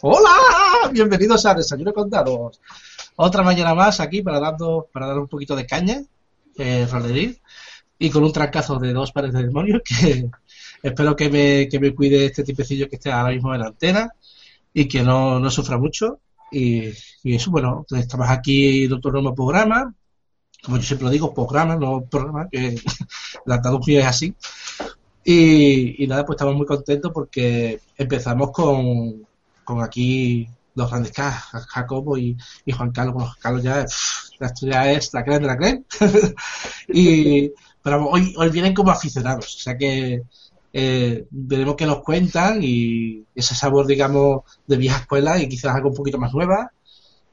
Hola, bienvenidos a Desayuno con Dados. Otra mañana más aquí para dando para dar un poquito de caña, eh, y con un trancazo de dos pares de demonios que espero que me, que me cuide este tipecillo que esté ahora mismo en la antena y que no, no sufra mucho. Y, y eso, bueno, estamos aquí en otro nuevo programa, como yo siempre lo digo, programa, no programa, que la traducción es así. Y, nada, pues estamos muy contentos porque empezamos con, con aquí los grandes Jacobo y, Juan Carlos. Bueno, Juan Carlos ya, pff, esto es la creen de la creen. y, pero hoy, hoy vienen como aficionados, o sea que eh, veremos qué nos cuentan y ese sabor, digamos, de vieja escuela y quizás algo un poquito más nueva.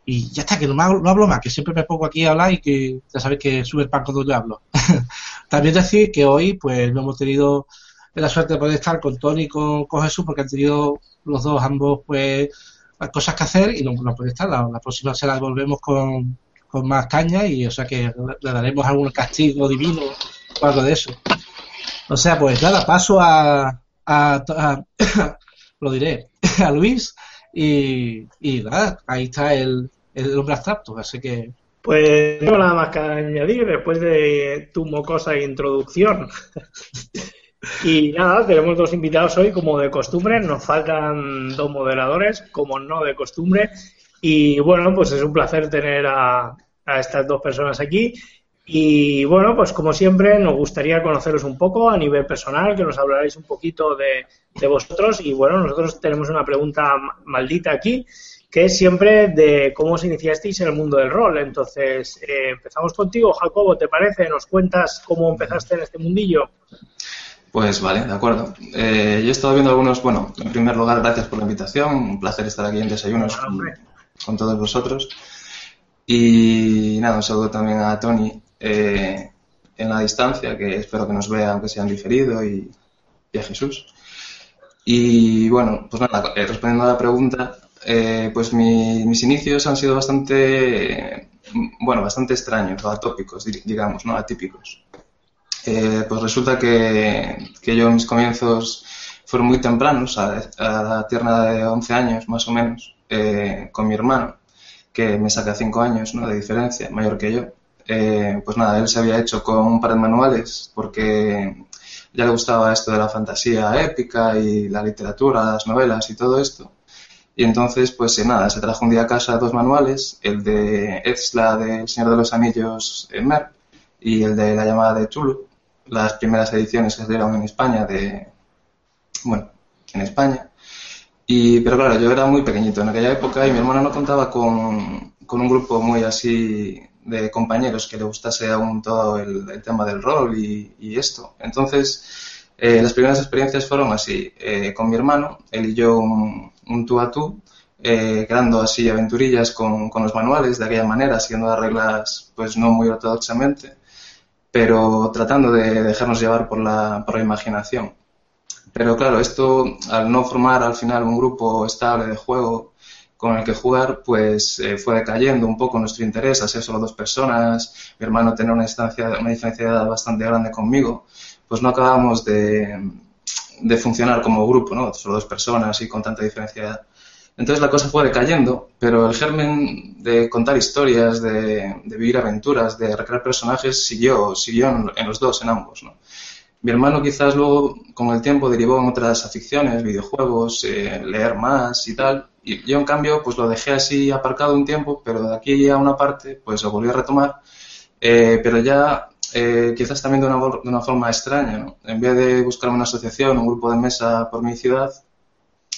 Y ya está, que no, no hablo más, que siempre me pongo aquí a hablar y que ya sabéis que sube el pan cuando yo hablo. También decir que hoy, pues, no hemos tenido la suerte de poder estar con Tony y con, con Jesús porque han tenido los dos, ambos, pues, cosas que hacer y no, no puede estar. La, la próxima se la volvemos con, con más caña y, o sea, que le daremos algún castigo divino o algo de eso. O sea, pues nada, paso a, a, a lo diré, a Luis y, y nada, ahí está el, el hombre abstracto, así que Pues no tengo nada más que añadir después de tu mocosa introducción. y nada, tenemos dos invitados hoy como de costumbre, nos faltan dos moderadores como no de costumbre. Y bueno, pues es un placer tener a, a estas dos personas aquí. Y bueno, pues como siempre, nos gustaría conoceros un poco a nivel personal, que nos hablaréis un poquito de, de vosotros. Y bueno, nosotros tenemos una pregunta maldita aquí, que es siempre de cómo os iniciasteis en el mundo del rol. Entonces, eh, empezamos contigo, Jacobo, ¿te parece? ¿Nos cuentas cómo empezaste en este mundillo? Pues vale, de acuerdo. Eh, yo he estado viendo algunos, bueno, en primer lugar, gracias por la invitación, un placer estar aquí en Desayunos con, con todos vosotros. Y nada, un saludo también a Tony eh, en la distancia, que espero que nos vea aunque sea en diferido, y, y a Jesús. Y bueno, pues nada, eh, respondiendo a la pregunta, eh, pues mi- mis inicios han sido bastante, bueno, bastante extraños o atópicos, digamos, ¿no? Atípicos. Eh, pues resulta que, que yo mis comienzos fueron muy tempranos, a, la tierna de 11 años más o menos, eh, con mi hermano, que me saca 5 años ¿no? de diferencia, mayor que yo. Eh, pues nada, él se había hecho con un par de manuales porque ya le gustaba esto de la fantasía épica y la literatura, las novelas y todo esto. Y entonces, pues nada, se trajo un día a casa dos manuales, el de Ezla del Señor de los Anillos en Mer y el de La llamada de Chulu, las primeras ediciones que se dieron en España de, bueno, en España. Y, pero claro, yo era muy pequeñito en aquella época y mi hermano no contaba con, con un grupo muy así de compañeros que le gustase aún todo el, tema del rol y, esto. Entonces, eh, las primeras experiencias fueron así, eh, con mi hermano, él y yo un, un tú a tú, eh, creando así aventurillas con, con los manuales de aquella manera, siguiendo las reglas pues no muy ortodoxamente, pero tratando de dejarnos llevar por la, por la imaginación. Pero claro, esto al no formar al final un grupo estable de juego con el que jugar, pues eh, fue decayendo un poco nuestro interés a ser solo dos personas. Mi hermano tenía una distancia, una diferencia de edad bastante grande conmigo, pues no acabamos de, de funcionar como grupo, ¿no? Solo dos personas y con tanta diferencia de edad. Entonces la cosa fue decayendo, pero el germen de contar historias, de, vivir aventuras, de recrear personajes siguió, siguió en, los dos, en ambos. Mi hermano quizás luego con el tiempo derivó en otras aficiones, videojuegos, eh, leer más y tal. Y yo en cambio pues lo dejé así aparcado un tiempo, pero de aquí a una parte pues lo volví a retomar. Eh, pero ya eh, quizás también de una, forma extraña, ¿no? En vez de buscar una asociación, un grupo de mesa por mi ciudad,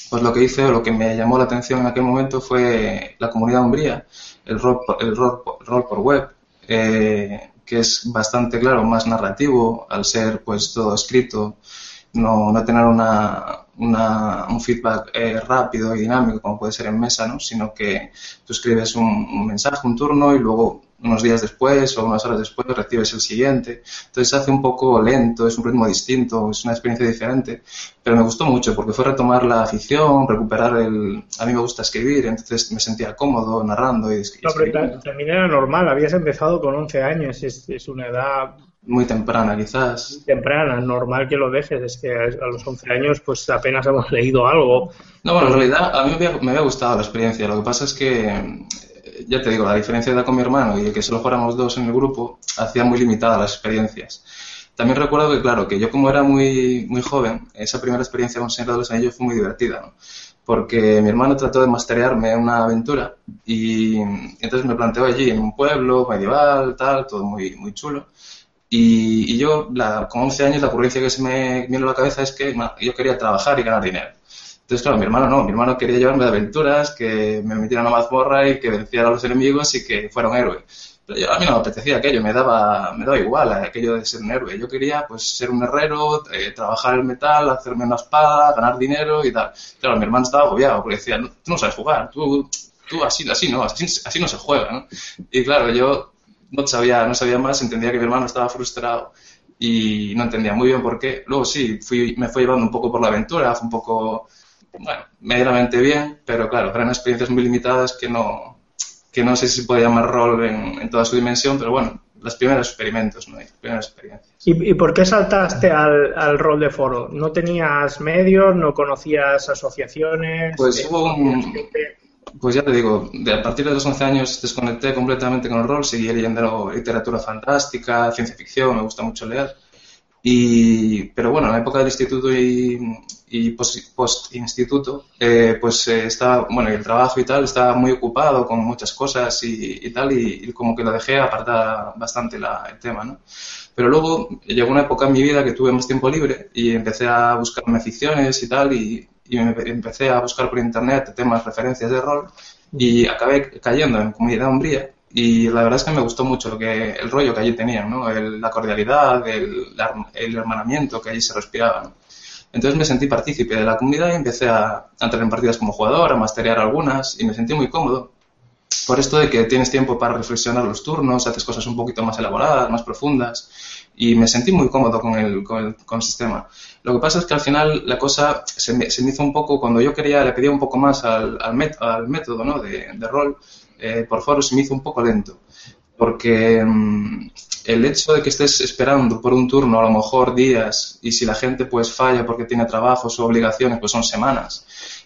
pues lo que hice o lo que me llamó la atención en aquel momento fue la comunidad umbría, el rol, el rol, rol por web, eh, que es bastante claro, más narrativo, al ser pues todo escrito no, no tener una, un feedback eh, rápido y dinámico como puede ser en mesa, ¿no? sino que tú escribes un, mensaje, un turno y luego unos días después o unas horas después recibes el siguiente. Entonces se hace un poco lento, es un ritmo distinto, es una experiencia diferente, pero me gustó mucho porque fue retomar la afición, recuperar el... A mí me gusta escribir, entonces me sentía cómodo narrando y, escribiendo. No, también era normal, habías empezado con 11 años, es, es una edad muy temprana, quizás. Temprana, normal que lo dejes. Es que a los 11 años, pues apenas hemos leído algo. No, bueno, en realidad a mí me había, gustado la experiencia. Lo que pasa es que, eh, ya te digo, la diferencia de edad con mi hermano y el que solo fuéramos dos en el grupo hacía muy limitadas las experiencias. También recuerdo que, claro, que yo como era muy, muy joven, esa primera experiencia con Señor de los Anillos fue muy divertida, ¿no? Porque mi hermano trató de masterearme una aventura y entonces me planteó allí en un pueblo medieval, tal, todo muy, muy chulo. Y, yo, con 11 años, la ocurrencia que se me vino a la cabeza es que yo quería trabajar y ganar dinero. Entonces, claro, mi hermano no, mi hermano quería llevarme de aventuras, que me metiera en una mazmorra y que venciera a los enemigos y que fuera un héroe. Pero yo, a mí no me apetecía aquello, me daba, me daba igual aquello de ser un héroe. Yo quería pues ser un herrero, eh, trabajar el metal, hacerme una espada, ganar dinero y tal. Claro, mi hermano estaba agobiado porque decía, tú no sabes jugar, tú, tú así, así no, así, así no se juega, ¿no? Y claro, yo no sabía, no sabía más, entendía que mi hermano estaba frustrado y no entendía muy bien por qué. Luego sí, fui, me fue llevando un poco por la aventura, fue un poco, bueno, medianamente bien, pero claro, eran experiencias muy limitadas que no, que no sé si se puede llamar rol en, toda su dimensión, pero bueno, los primeros experimentos, ¿no? Las primeras experiencias. ¿Y, por qué saltaste al, rol de foro? ¿No tenías medios? ¿No conocías asociaciones? Pues hubo un, pues ya te digo, de, a partir de los 11 años desconecté completamente con el rol, seguí leyendo literatura fantástica, ciencia ficción, me gusta mucho leer. Y, pero bueno, en la época del instituto y, y post-instituto, eh, pues eh, estaba, bueno, el trabajo y tal, estaba muy ocupado con muchas cosas y, tal, y, como que lo dejé apartar bastante la, el tema, ¿no? Pero luego llegó una época en mi vida que tuve más tiempo libre y empecé a buscarme ficciones y tal, y, y empecé a buscar por internet temas, referencias de rol y acabé cayendo en Comunidad Umbría y la verdad es que me gustó mucho lo que el rollo que allí tenían, ¿no? la cordialidad, el, hermanamiento que allí se respiraba. Entonces me sentí partícipe de la comunidad y empecé a, entrar en partidas como jugador, a masterear algunas y me sentí muy cómodo. Por esto de que tienes tiempo para reflexionar los turnos, haces cosas un poquito más elaboradas, más profundas y me sentí muy cómodo con el, con el, con el sistema. Lo que pasa es que al final la cosa se me, se me hizo un poco, cuando yo quería, le pedía un poco más al, al, método ¿no? de, de rol, eh, por foro se me hizo un poco lento. Porque mm, el hecho de que estés esperando por un turno a lo mejor días y si la gente pues falla porque tiene trabajos o obligaciones, pues son semanas.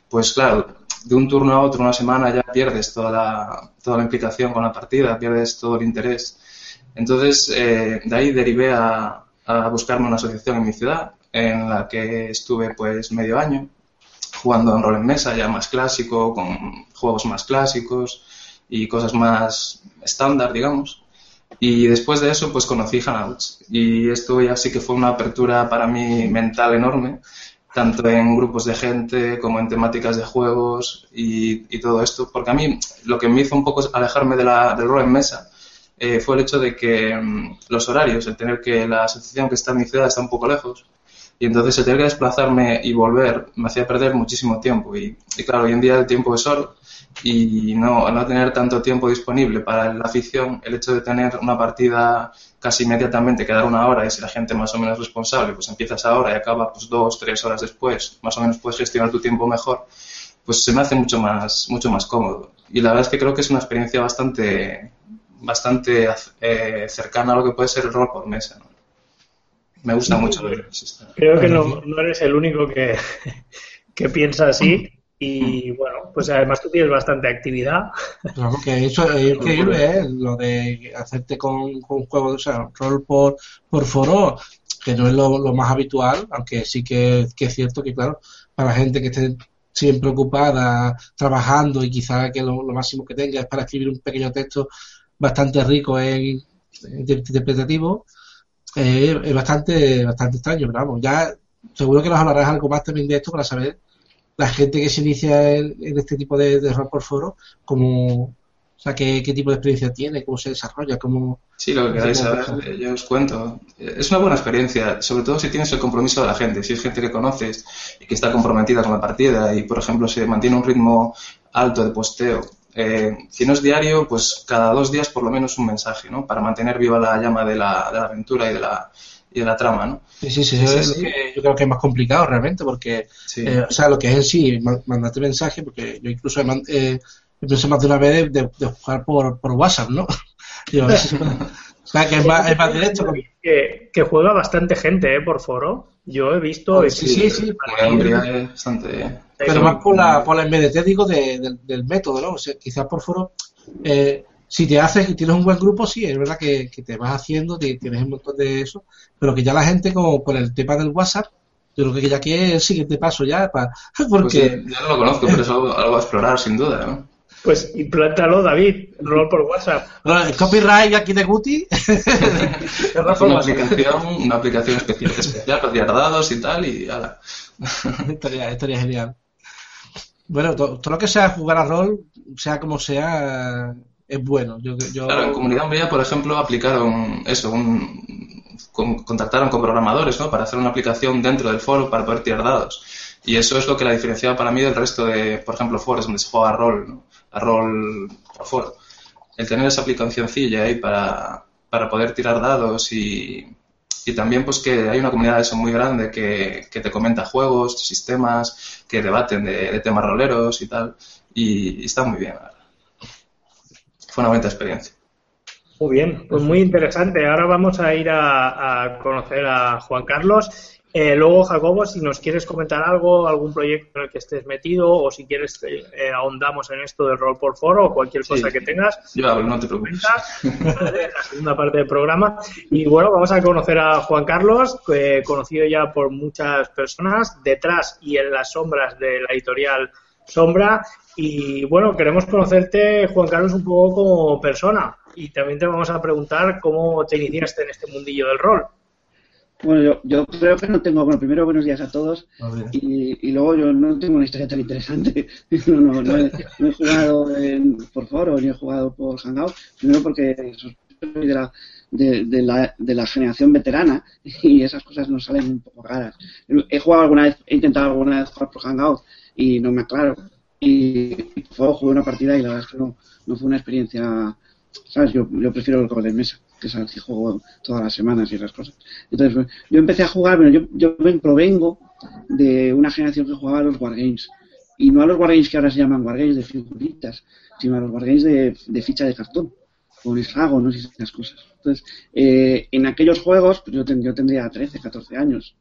Pues claro, de un turno a otro, una semana, ya pierdes toda la, toda la implicación con la partida, pierdes todo el interés. Entonces, eh, de ahí derivé a, a buscarme una asociación en mi ciudad, en la que estuve pues medio año jugando en rol en mesa, ya más clásico, con juegos más clásicos y cosas más estándar, digamos. Y después de eso, pues conocí Hangouts. Y esto ya sí que fue una apertura para mí mental enorme, tanto en grupos de gente como en temáticas de juegos y, todo esto. Porque a mí lo que me hizo un poco alejarme de la, del rol en mesa eh, fue el hecho de que mm, los horarios, el tener que la asociación que está en mi ciudad está un poco lejos, y entonces el tener que desplazarme y volver me hacía perder muchísimo tiempo. Y, claro, hoy en día el tiempo es oro y no, no tener tanto tiempo disponible para la afición, el hecho de tener una partida casi inmediatamente, quedar una hora y si la gente más o menos responsable, pues empiezas ahora y acaba pues dos, tres horas después, más o menos puedes gestionar tu tiempo mejor, pues se me hace mucho más, mucho más cómodo. Y la verdad es que creo que es una experiencia bastante, bastante eh, cercana a lo que puede ser el rol por mesa. ¿no? Me gusta mucho Creo que no, eres el único que, que piensa así. Y bueno, pues además tú tienes bastante actividad. Claro, que eso es increíble, ¿eh? lo de hacerte con, con un juego, o sea, rol por, por foro, que no es lo, más habitual, aunque sí que, es cierto que, claro, para gente que esté siempre ocupada, trabajando y quizá que lo, máximo que tenga es para escribir un pequeño texto bastante rico en, interpretativo, eh, es bastante, bastante extraño, pero vamos, ya seguro que nos hablarás algo más también de esto para saber la gente que se inicia en, este tipo de, rol por foro, como sea, ¿qué, qué tipo de experiencia tiene? ¿Cómo se desarrolla? ¿Cómo... Sí, lo que queráis saber, eh, yo os cuento. Es una buena experiencia, sobre todo si tienes el compromiso de la gente, si es gente que conoces y que está comprometida con la partida y, por ejemplo, se mantiene un ritmo alto de posteo. Eh, si no es diario, pues cada dos días por lo menos un mensaje, ¿no? Para mantener viva la llama de la, de la aventura y de la, y de la trama, ¿no? Sí, sí, sí, es lo que yo creo que es más complicado realmente, porque, eh, o sea, lo que es en sí, mandarte mensaje, porque yo incluso he, eh, he pensado más de una vez de, de jugar por, por WhatsApp, ¿no? o sea, que es más, es más directo. Que, que, juega bastante gente, ¿eh? Por foro. Yo he visto... Ah, sí, sí, sí. bastante... Pero más por la, por la MDT, digo, de, del método, ¿no? O sea, quizás por foro... Eh, si te haces y tienes un buen grupo, sí, es verdad que, que te vas haciendo, tienes un montón de eso, pero que ya la gente, como con el tema del WhatsApp, yo creo que ya que es el siguiente paso ya, para, porque... Pues, ya no lo conozco, pero es algo, algo, a explorar, sin duda, ¿no? Pues implántalo, David, rol por WhatsApp. el copyright aquí de Guti. una, aplicación, una aplicación especial, especial para dados y tal, y ala. estaría, estaría genial. Bueno, todo, todo, lo que sea jugar a rol, sea como sea, es bueno. Yo, yo... Claro, en Comunidad Umbría, por ejemplo, aplicaron eso, un, con, contactaron con programadores ¿no? para hacer una aplicación dentro del foro para poder tirar dados. Y eso es lo que la diferenciaba para mí del resto de, por ejemplo, foros donde se juega a rol, ¿no? A rol por foro. El tener esa aplicacióncilla ahí para, para poder tirar dados y, y también pues que hay una comunidad de eso muy grande que, que te comenta juegos, sistemas, que debaten de, temas roleros y tal. Y, está muy bien, fue una bonita experiencia. Muy bien, pues muy interesante. Ahora vamos a ir a, conocer a Juan Carlos. Eh, luego, Jacobo, si nos quieres comentar algo, algún proyecto en el que estés metido o si quieres eh, ahondamos en esto del rol por foro o cualquier cosa que tengas. Yo hablo, no te preocupes. la segunda parte del programa. Y bueno, vamos a conocer a Juan Carlos, conocido ya por muchas personas, detrás y en las sombras de la editorial Sombra y bueno, queremos conocerte, Juan Carlos, un poco como persona. Y también te vamos a preguntar cómo te iniciaste en este mundillo del rol. Bueno, yo, yo creo que no tengo. Bueno, primero, buenos días a todos. y, y, luego, yo no tengo una historia tan interesante. no, no, no, he, no, he, jugado en, por foro ni he jugado por Hangout. Primero, porque soy de la, de, de, la, de la generación veterana y esas cosas nos salen un poco raras. He jugado alguna vez, he intentado alguna vez jugar por Hangout y no me aclaro y fue, jugué una partida y la verdad es que no, no fue una experiencia, ¿sabes? Yo, yo prefiero el juego de mesa, que es que juego todas las semanas y esas cosas. Entonces, yo empecé a jugar, pero yo, yo provengo de una generación que jugaba a los Wargames. Y no a los Wargames que ahora se llaman Wargames de figuritas, sino a los Wargames de, de ficha de cartón, con hexágonos y esas cosas. Entonces, eh, en aquellos juegos, pues yo, ten, yo tendría 13, 14 años,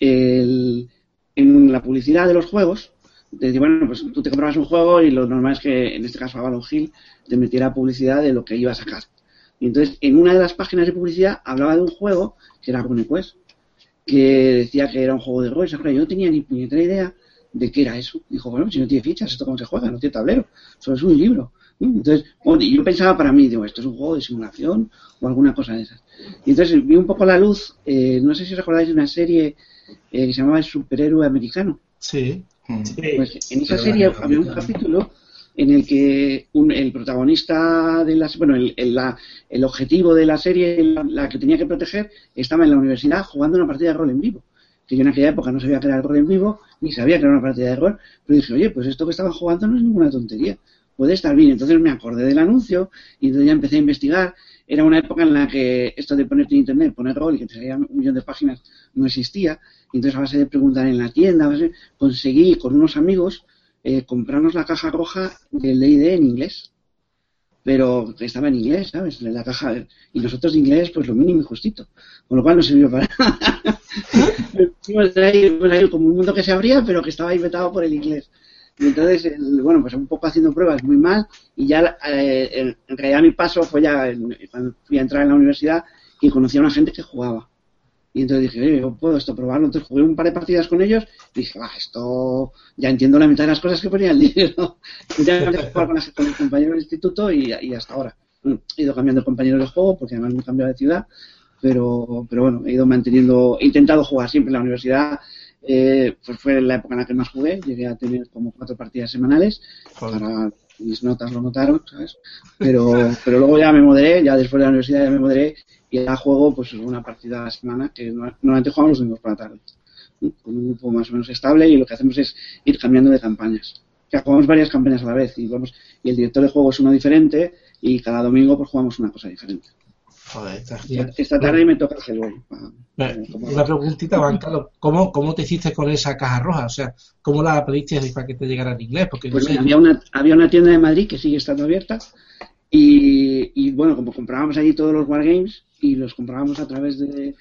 el, en la publicidad de los juegos, decir, bueno, pues tú te comprabas un juego y lo normal es que, en este caso Avalon Hill, te metiera publicidad de lo que iba a sacar. Y entonces, en una de las páginas de publicidad hablaba de un juego que era RuneQuest, que decía que era un juego de rol. Yo no tenía ni puñetera idea de qué era eso. Dijo, bueno, si no tiene fichas, ¿esto cómo se juega? No tiene tablero, solo es un libro. Entonces, bueno, yo pensaba para mí, digo, esto es un juego de simulación o alguna cosa de esas. Y entonces vi un poco la luz, eh, no sé si recordáis de una serie eh, que se llamaba El Superhéroe Americano. Sí. Pues en esa serie había un capítulo en el que el protagonista de la bueno el, el, la, el objetivo de la serie la, que tenía que proteger estaba en la universidad jugando una partida de rol en vivo. Que yo en aquella época no sabía el rol en vivo ni sabía era una partida de rol pero dije oye pues esto que estaban jugando no es ninguna tontería puede estar bien entonces me acordé del anuncio y entonces ya empecé a investigar. Era una época en la que esto de ponerte en internet poner rol y que te salían un millón de páginas no existía. Entonces, a base de preguntar en la tienda, conseguí con unos amigos eh, comprarnos la caja roja del D&D en inglés. Pero estaba en inglés, ¿sabes? La caja, y nosotros de inglés, pues lo mínimo y justito. Con lo cual no sirvió para nada. como un mundo que se abría, pero que estaba inventado por el inglés. Y entonces, bueno, pues un poco haciendo pruebas muy mal, y ya eh, en realidad mi paso fue ya cuando fui a entrar en la universidad y conocí a una gente que jugaba. Y entonces dije, yo puedo esto probarlo. Entonces jugué un par de partidas con ellos y dije, va, esto ya entiendo la mitad de las cosas que ponía el libro. ya empecé a jugar con, con el compañero del instituto y, y, hasta ahora. He ido cambiando compañeros de juego porque además me he cambiado de ciudad. Pero, pero bueno, he ido manteniendo, he intentado jugar siempre en la universidad. Eh, pues fue la época en la que más jugué. Llegué a tener como cuatro partidas semanales para mis notas lo notaron, ¿sabes? Pero, pero luego ya me moderé, ya después de la universidad ya me moderé y ya juego pues una partida a la semana, que normalmente jugamos los domingos por la tarde, con un grupo más o menos estable y lo que hacemos es ir cambiando de campañas. que jugamos varias campañas a la vez y, vamos, y el director de juego es uno diferente y cada domingo pues jugamos una cosa diferente. Joder, esta, tarde me toca el Hellboy. Una preguntita, Juan Carlos. ¿Cómo, ¿Cómo te hiciste con esa caja roja? O sea, ¿cómo la pediste para que te llegara en inglés? Porque pues había, una, había una tienda de Madrid que sigue estando abierta y, y, bueno, como comprábamos allí todos los Wargames y los comprábamos a través de,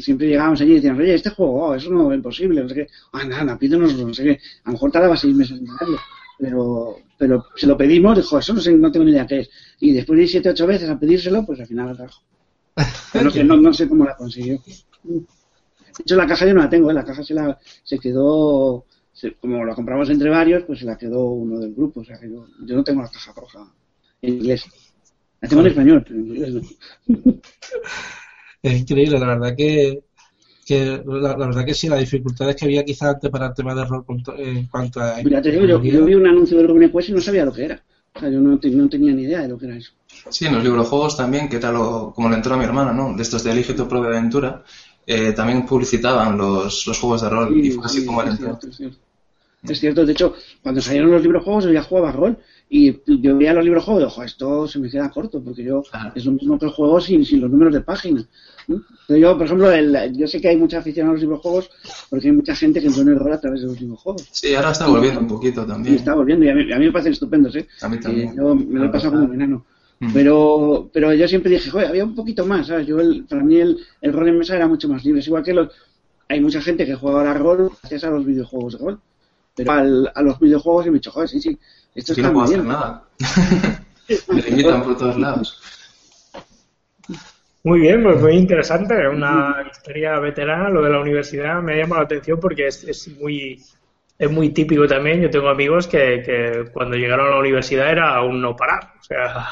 siempre llegábamos allí y decían, oye, este juego, oh, eso no es imposible, no sé qué, ah, nada, pídenos, no sé qué, a lo mejor tardaba seis meses en pagarlo, pero, pero se lo pedimos, dijo, eso no, sé, no tengo ni idea qué es, y después de siete, ocho veces a pedírselo, pues al final la trajo. no, no, sé cómo la consiguió. De hecho, la caja yo no la tengo, ¿eh? la caja se, la, se quedó, como la compramos entre varios, pues se la quedó uno del grupo, o sea que yo, yo no tengo la caja roja en inglés. La tengo en español, pero en inglés no. Es increíble, la verdad que, que la, verdad que sí, las dificultades que había quizás antes para el tema de rol en cuanto a... Mira, te digo, yo, yo, vi un anuncio del Rubén Quest y no sabía lo que era. O sea, yo no, no, tenía ni idea de lo que era eso. Sí, en los librojuegos también, que tal como le entró a mi hermana, ¿no? De estos de Elige tu propia aventura, eh, también publicitaban los, los juegos de rol y fue así como le entró. Es cierto, de hecho, cuando salieron los librojuegos yo ya jugaba rol y yo veía los librojuegos y ojo, esto se me queda corto porque yo es lo mismo que el juego sin, sin los números de página. Yo, por ejemplo, el, yo sé que hay mucha afición a los videojuegos porque hay mucha gente que pone el rol a través de los videojuegos. Sí, ahora está volviendo un poquito también. Sí, está volviendo y a mí, me parecen estupendos, ¿eh? A mí también. yo me lo he pasado como enano. Mm. Pero, pero yo siempre dije, joder, había un poquito más, ¿sabes? Yo para mí el, el, rol en mesa era mucho más libre. Es igual que los, hay mucha gente que juega ahora rol gracias a los videojuegos de rol. Pero a los videojuegos he dicho, joder, sí, sí, esto está no muy bien. nada. me limitan por todos lados. Muy bien, pues muy interesante, una historia veterana, lo de la universidad me ha llamado la atención porque es, es muy es muy típico también, yo tengo amigos que, que, cuando llegaron a la universidad era aún no parar, o sea,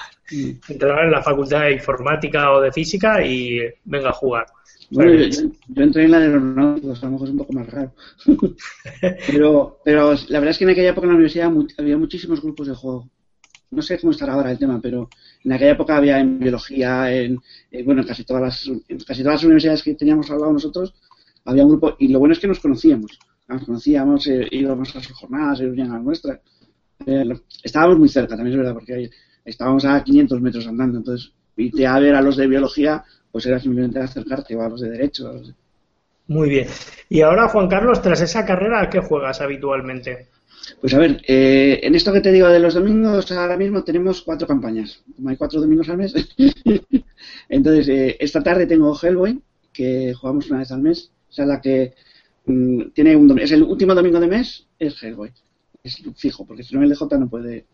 entraban en la facultad de informática o de física y venga a jugar. Bueno, yo, entré en la de aeronáuticos, a lo mejor es un poco más raro. pero, pero la verdad es que en aquella época en la universidad había muchísimos grupos de juego no sé cómo estará ahora el tema, pero en aquella época había en biología, en, bueno, en casi todas las, en casi todas las universidades que teníamos al lado nosotros, había un grupo, y lo bueno es que nos conocíamos, nos conocíamos, eh, íbamos a sus jornadas, ellos venían a nuestra. Eh, estábamos muy cerca, también es verdad, porque estábamos a 500 metros andando, entonces irte a ver a los de biología, pues era simplemente acercarte, o a los de derecho. Muy bien. Y ahora, Juan Carlos, tras esa carrera, ¿a qué juegas habitualmente? Pues a ver, eh, en esto que te digo de los domingos, ahora mismo tenemos cuatro campañas. Como hay cuatro domingos al mes. Entonces, eh, esta tarde tengo Hellboy, que jugamos una vez al mes. O sea, la que mm, tiene un es el último domingo de mes, es Hellboy. Es fijo, porque si no el DJ no puede.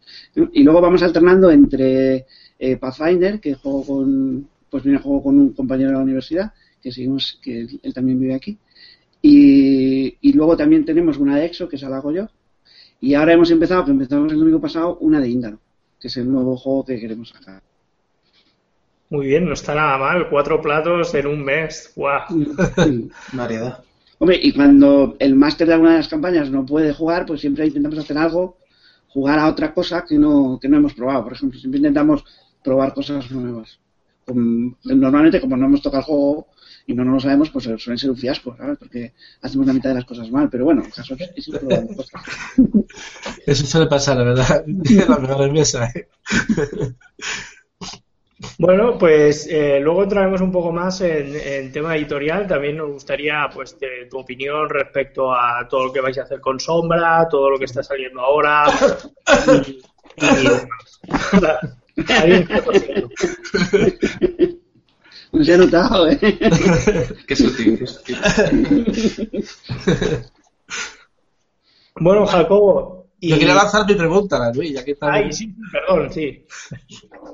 Y luego vamos alternando entre eh, Pathfinder, que juego con, pues viene juego con un compañero de la universidad, que seguimos, que él, también vive aquí. Y, y, luego también tenemos una de EXO, que esa la hago yo, y ahora hemos empezado, que empezamos el domingo pasado, una de Índalo, que es el nuevo juego que queremos sacar. Muy bien, no está nada mal. Cuatro platos en un mes. ¡Guau! Variedad. Hombre, y cuando el máster de alguna de las campañas no puede jugar, pues siempre intentamos hacer algo, jugar a otra cosa que no, que no hemos probado. Por ejemplo, siempre intentamos probar cosas nuevas. normalmente, como no hemos tocado el juego, y no, no lo sabemos, pues suelen ser un fiasco, ¿sabes? Porque hacemos la mitad de las cosas mal, pero bueno, el caso es que cosas. Eso suele pasar, la verdad, la mejor mesa. ¿eh? Bueno, pues eh, luego entraremos un poco más en, tema editorial. También nos gustaría pues tu opinión respecto a todo lo que vais a hacer con Sombra, todo lo que está saliendo ahora. y, no se ha notado, ¿eh? qué sutil, qué sutil. bueno, Jacobo. Y... Yo quería lanzar mi pregunta, Luis, ya que está. Ay, sí, perdón, sí.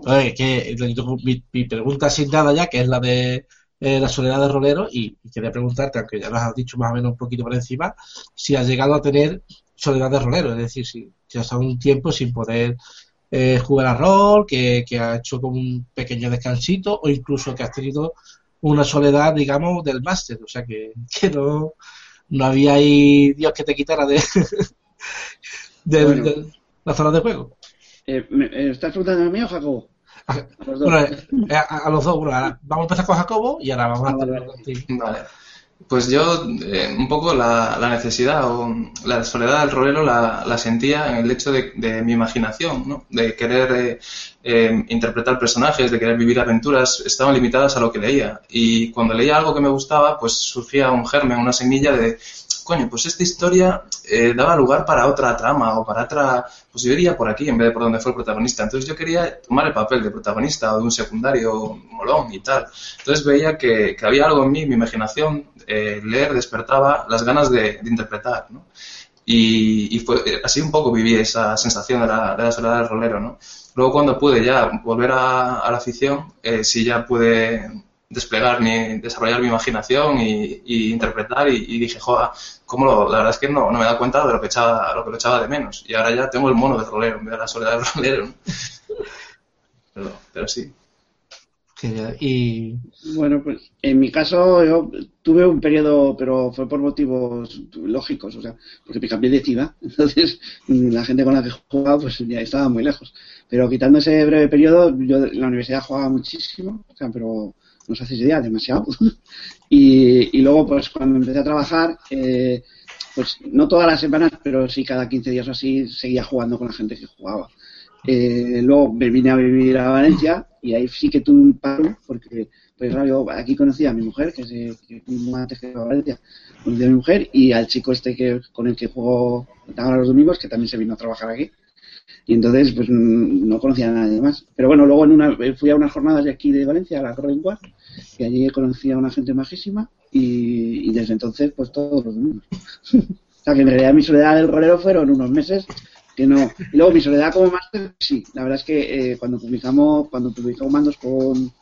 Oye, que mi, mi, pregunta sin nada ya, que es la de eh, la soledad de rolero, y, quería preguntarte, aunque ya lo has dicho más o menos un poquito por encima, si has llegado a tener soledad de rolero, es decir, si, si has estado un tiempo sin poder eh, jugar a rol, que, ha hecho como un pequeño descansito o incluso que has tenido una soledad, digamos, del máster. O sea, que, no, no había ahí Dios que te quitara de, de, la zona de juego. Eh, eh, ¿Estás preguntando a mí o Jacobo? A, los dos. Bueno, eh, a, los dos. Bueno, ahora vamos a empezar con Jacobo y ahora vamos a terminar contigo. Vale. Pues yo eh, un poco la, necesidad o la soledad del rolero la, sentía en el hecho de, mi imaginación, ¿no? de querer eh, eh, interpretar personajes, de querer vivir aventuras, estaban limitadas a lo que leía. Y cuando leía algo que me gustaba, pues surgía un germen, una semilla de, coño, pues esta historia daba lugar para otra trama o para otra, pues yo iría por aquí en vez de por donde fue el protagonista. Entonces yo quería tomar el papel de protagonista o de un secundario molón y tal. Entonces veía que, que había algo en mí, mi imaginación, eh, leer despertaba las ganas de, interpretar, ¿no? Y, fue, así un poco viví esa sensación de la, soledad del rolero, ¿no? Luego cuando pude ya volver a, la afición, eh, sí ya pude desplegar mi, desarrollar mi imaginación y, interpretar y, dije, joder, ¿cómo lo, la verdad es que no, no me da cuenta de lo que echaba, echaba de menos. Y ahora ya tengo el mono de rolero en vez de la soledad del rolero. pero sí. Y bueno, pues en mi caso yo tuve un periodo, pero fue por motivos lógicos, o sea, porque me cambié de ciudad, entonces la gente con la que jugaba pues ya estaba muy lejos. Pero quitando ese breve periodo, yo en la universidad jugaba muchísimo, o sea, pero no se hace idea, demasiado. y, y luego pues cuando empecé a trabajar, eh, pues no todas las semanas, pero sí cada 15 días o así seguía jugando con la gente que jugaba. Eh, luego me vine a vivir a Valencia y ahí sí que tuve un paro porque pues yo aquí conocí a mi mujer que es que antes que Valencia conocí a mi mujer y al chico este que con el que juego ahora los domingos que también se vino a trabajar aquí y entonces pues no conocía a nadie más. Pero bueno luego en una fui a unas jornadas de aquí de Valencia a la Corre y allí conocí a una gente majísima y, y desde entonces pues todos los domingos. O sea que en realidad mi soledad del rolero fueron unos meses que no. Y luego mi soledad como máster, sí, la verdad es que eh, cuando publicamos cuando publicamos mandos con,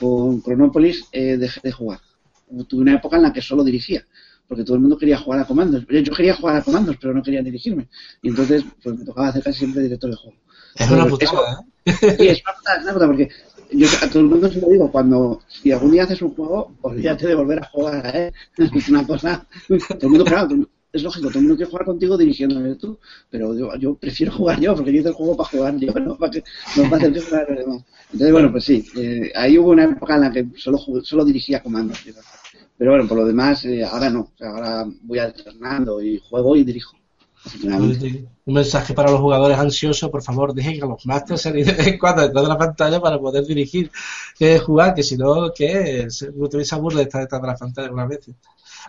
con Chronopolis eh, dejé de jugar. Tuve una época en la que solo dirigía, porque todo el mundo quería jugar a comandos. Yo quería jugar a comandos, pero no quería dirigirme. Y entonces pues me tocaba hacer casi siempre director de juego. Es una putada, ¿eh? Sí, es una putada, es una putada, porque yo a todo el mundo se lo digo, cuando si algún día haces un juego, olvídate de volver a jugar, ¿eh? Es una cosa... Todo el mundo, claro, es lógico, todo el mundo jugar contigo dirigiéndome tú, pero yo, prefiero jugar yo, porque yo hice el juego para jugar yo, no para, que, no para hacer que jugar los demás. Entonces, bueno, pues sí, eh, ahí hubo una época en la que solo, solo dirigía comandos. Pero bueno, por lo demás, eh, ahora no, ahora voy alternando y juego y dirijo. Un mensaje para los jugadores ansiosos, por favor, dejen a los masters salir en cuando detrás de la pantalla para poder dirigir, que jugar, que si no, que aburre de estar detrás de la pantalla algunas veces.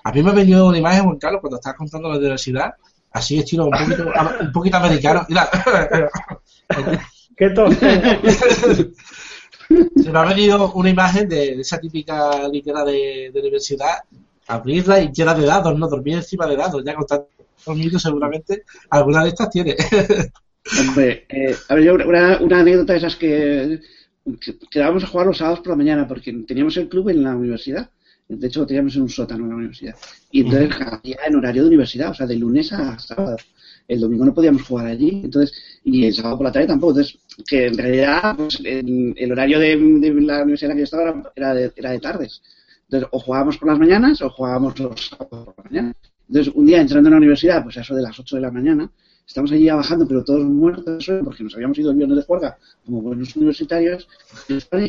A mí me ha venido una imagen, Juan Carlos, cuando estás contando la diversidad, así estilo un poquito, un poquito americano. Mira. ¿Qué Se me ha venido una imagen de, esa típica litera de, de, universidad, abrirla y llena de dados, ¿no? Dormir encima de dados, ya con tanto dormido seguramente alguna de estas tiene. Hombre, eh, a ver, yo una, una anécdota de esas que quedábamos a jugar los sábados por la mañana porque teníamos el club en la universidad de hecho, lo teníamos en un sótano en la universidad. Y entonces hacía en horario de universidad, o sea, de lunes a sábado. El domingo no podíamos jugar allí, entonces, y el sábado por la tarde tampoco. Entonces, que en realidad, pues, el, horario de, la universidad en la que yo estaba era de, era de tardes. Entonces, o jugábamos por las mañanas o jugábamos los sábados por la mañana. Entonces, un día entrando en la universidad, pues a eso de las 8 de la mañana, estamos allí bajando, pero todos muertos porque nos habíamos ido el viernes de juerga como buenos universitarios,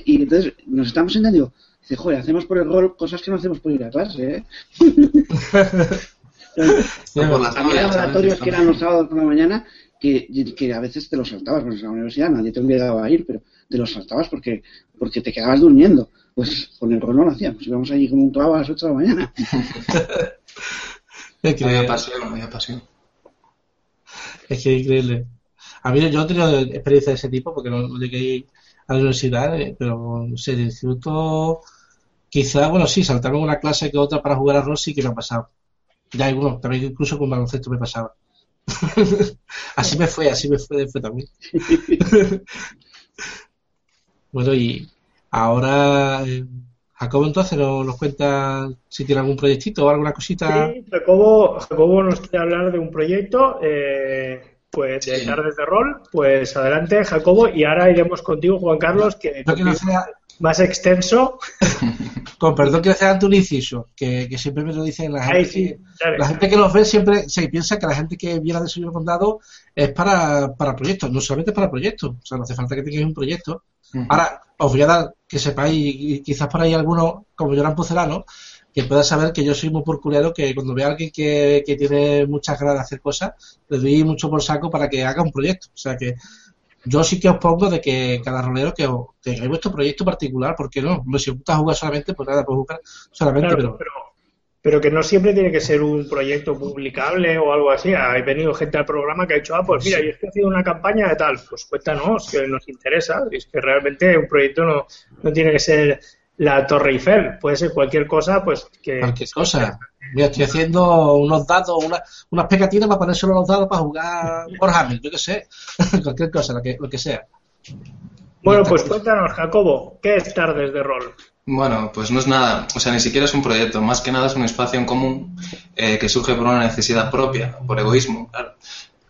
y entonces nos estamos sentando Dice, joder, hacemos por el rol cosas que no hacemos por ir a clase, ¿eh? Había laboratorios que eran los sábados por la mañana que, que, a veces te los saltabas, porque en la universidad nadie te obligaba a ir, pero te los saltabas porque, porque te quedabas durmiendo. Pues con el rol no lo hacíamos, íbamos allí como un clavo a las 8 de la mañana. es que había pasión, había pasión. Es que increíble. A mí yo no he tenido experiencia de ese tipo porque no, no llegué a la universidad, eh, pero no sé, el instituto Quizá, bueno, sí, saltarme una clase que otra para jugar a Rossi que me ha pasado. Ya, bueno, también incluso con baloncesto me pasaba. así me fue, así me fue, fue también. bueno, y ahora eh, Jacobo entonces nos, nos, cuenta si tiene algún proyectito o alguna cosita. Sí, Jacobo, Jacobo nos quiere hablar de un proyecto. Eh, pues de tardes de rol, pues adelante Jacobo y ahora iremos contigo Juan Carlos que, no que no sea, más extenso. con perdón que hacer ante un inciso, que, siempre me lo dicen la gente, que, la gente que los ve siempre se piensa que la gente que viene del señor condado es para, para proyectos, no solamente es para proyectos, o sea, no hace falta que tengáis un proyecto. Ahora, os voy a dar que sepáis, y quizás por ahí alguno, como yo era Pucelano, que pueda saber que yo soy muy porculero, que cuando veo a alguien que, que tiene muchas ganas de hacer cosas, le doy mucho por saco para que haga un proyecto. O sea que yo sí que os pongo de que cada rolero que tengáis vuestro proyecto particular, porque no, no si os gusta jugar solamente, pues nada, pues jugar solamente, pero, pero, que no siempre tiene que ser un proyecto publicable o algo así. Ha venido gente al programa que ha dicho, ah, pues mira, yo estoy haciendo una campaña de tal, pues cuéntanos, que nos interesa. es que realmente un proyecto no, no tiene que ser la Torre Eiffel, puede ser cualquier cosa, pues que... Cualquier cosa. Mira, estoy haciendo unos dados, una, unas pegatinas para ponérselo los dados para jugar Warhammer, yo qué sé, cualquier cosa, lo que, lo que sea. Bueno, pues cuéntanos, Jacobo, ¿qué es Tardes de Rol? Bueno, pues no es nada, o sea, ni siquiera es un proyecto, más que nada es un espacio en común eh, que surge por una necesidad propia, por egoísmo, claro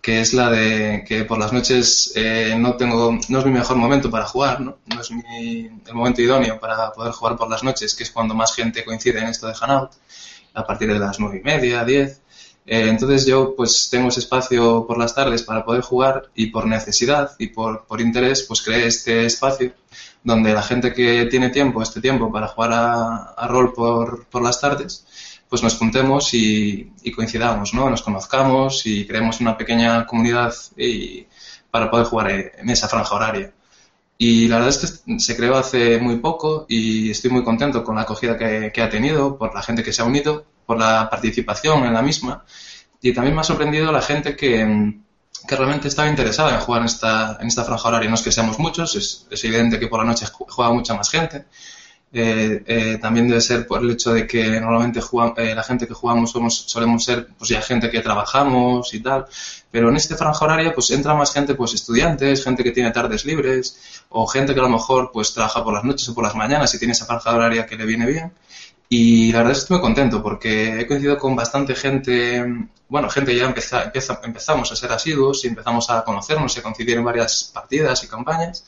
que es la de que por las noches eh, no tengo, no es mi mejor momento para jugar, ¿no? no es mi, el momento idóneo para poder jugar por las noches, que es cuando más gente coincide en esto de Hanout, a partir de las nueve y media, diez. Eh, entonces yo pues tengo ese espacio por las tardes para poder jugar y por necesidad y por, por interés pues creé este espacio donde la gente que tiene tiempo, este tiempo para jugar a, a rol por, por las tardes, pues nos juntemos y, coincidamos, ¿no? Nos conozcamos y creemos una pequeña comunidad y, para poder jugar en esa franja horaria. Y la verdad es que se creó hace muy poco y estoy muy contento con la acogida que, ha tenido, por la gente que se ha unido, por la participación en la misma. Y también me ha sorprendido la gente que, que realmente estaba interesada en jugar en esta, en esta franja horaria. No es que seamos muchos, es, es evidente que por la noche juega mucha más gente, eh, eh, también debe ser por el hecho de que normalmente eh, la gente que jugamos somos, solemos ser pues ya gente que trabajamos y tal, pero en este franja horaria pues entra más gente, pues estudiantes, gente que tiene tardes libres o gente que a lo mejor pues trabaja por las noches o por las mañanas y tiene esa franja horaria que le viene bien. Y la verdad es que estoy muy contento porque he coincidido con bastante gente, bueno, gente ya empezamos a ser asiduos y empezamos a conocernos y a coincidir en varias partidas y campañas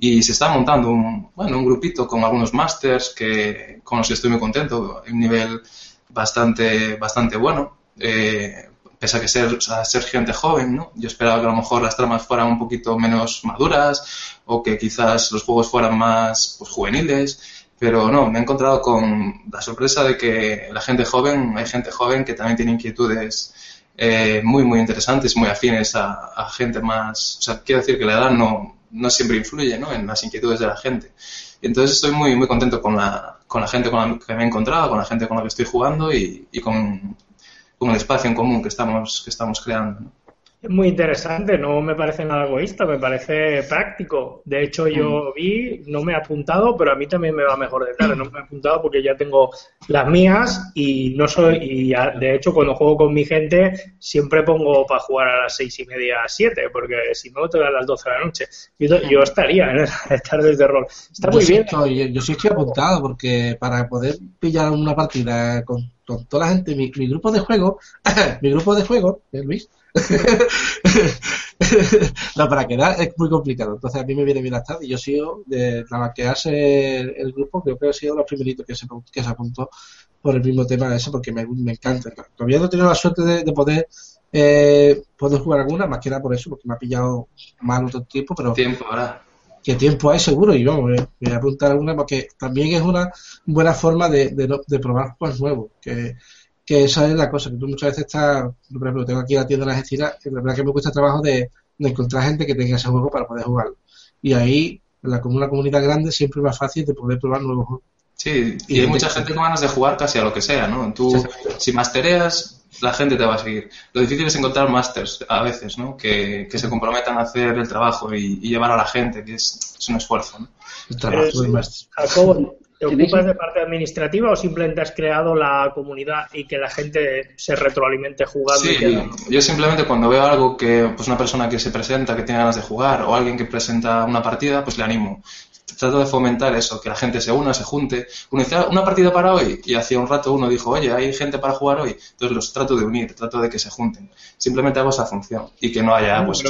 y se está montando un, bueno, un grupito con algunos masters que, con los que estoy muy contento, un nivel bastante, bastante bueno. Eh, pese a que ser, ser gente joven, ¿no? Yo esperaba que a lo mejor las tramas fueran un poquito menos maduras o que quizás los juegos fueran más pues, juveniles, pero no, me he encontrado con la sorpresa de que la gente joven, hay gente joven que también tiene inquietudes eh, muy, muy interesantes, muy afines a, a, gente más, o sea, quiero decir que la edad no, no siempre influye ¿no? en las inquietudes de la gente. Y entonces estoy muy, muy contento con la, con la gente con la que me he encontrado, con la gente con la que estoy jugando y, y con, con, el espacio en común que estamos, que estamos creando. Es muy interesante, no me parece nada egoísta, me parece práctico. De hecho, yo mm. vi, no me he apuntado, pero a mí también me va mejor de tarde. No me he apuntado porque ya tengo las mías y no soy. Y de hecho, cuando juego con mi gente, siempre pongo para jugar a las seis y media, siete, porque si no, te da a las doce de la noche. Yo, estaría en las tardes de rol. Está muy bien. yo sí estoy apuntado porque para poder pillar una partida con, toda la gente, mi, mi grupo de juego, mi grupo de juego, ¿eh, Luis? no, para quedar es muy complicado. Entonces a mí me viene bien estar y yo sigo de trabaquearse el, el, grupo, creo que he sido los primeritos que se, que se apuntó por el mismo tema de eso porque me, me encanta. Todavía no he tenido la suerte de, poder eh, poder jugar alguna, más que nada por eso, porque me ha pillado mal otro tiempo, pero tiempo ahora. ¿Qué tiempo hay seguro? Y vamos, me voy a apuntar alguna porque también es una buena forma de, de, de probar juegos nuevos. Que que esa es la cosa, que tú muchas veces estás, por ejemplo, tengo aquí la tienda de las estiras, y la verdad que me cuesta trabajo de, encontrar gente que tenga ese juego para poder jugarlo. Y ahí, en la, una comunidad grande, siempre es más fácil de poder probar nuevos juegos. Sí, y, hay mucha gente con ganas de jugar casi a lo que sea, ¿no? Tú, si mastereas, la gente te va a seguir. Lo difícil es encontrar masters a veces, ¿no? Que, se comprometan a hacer el trabajo y, llevar a la gente, que es, un esfuerzo, ¿no? El trabajo del máster. ¿Te ocupas de parte administrativa o simplemente has creado la comunidad y que la gente se retroalimente jugando? Sí, yo simplemente cuando veo algo que, pues una persona que se presenta, que tiene ganas de jugar, o alguien que presenta una partida, pues le animo. Trato de fomentar eso, que la gente se una, se junte. Uno dice, ah, una partida para hoy, y hacía un rato uno dijo, oye, hay gente para jugar hoy. Entonces los trato de unir, trato de que se junten. Simplemente hago esa función y que no haya, pues,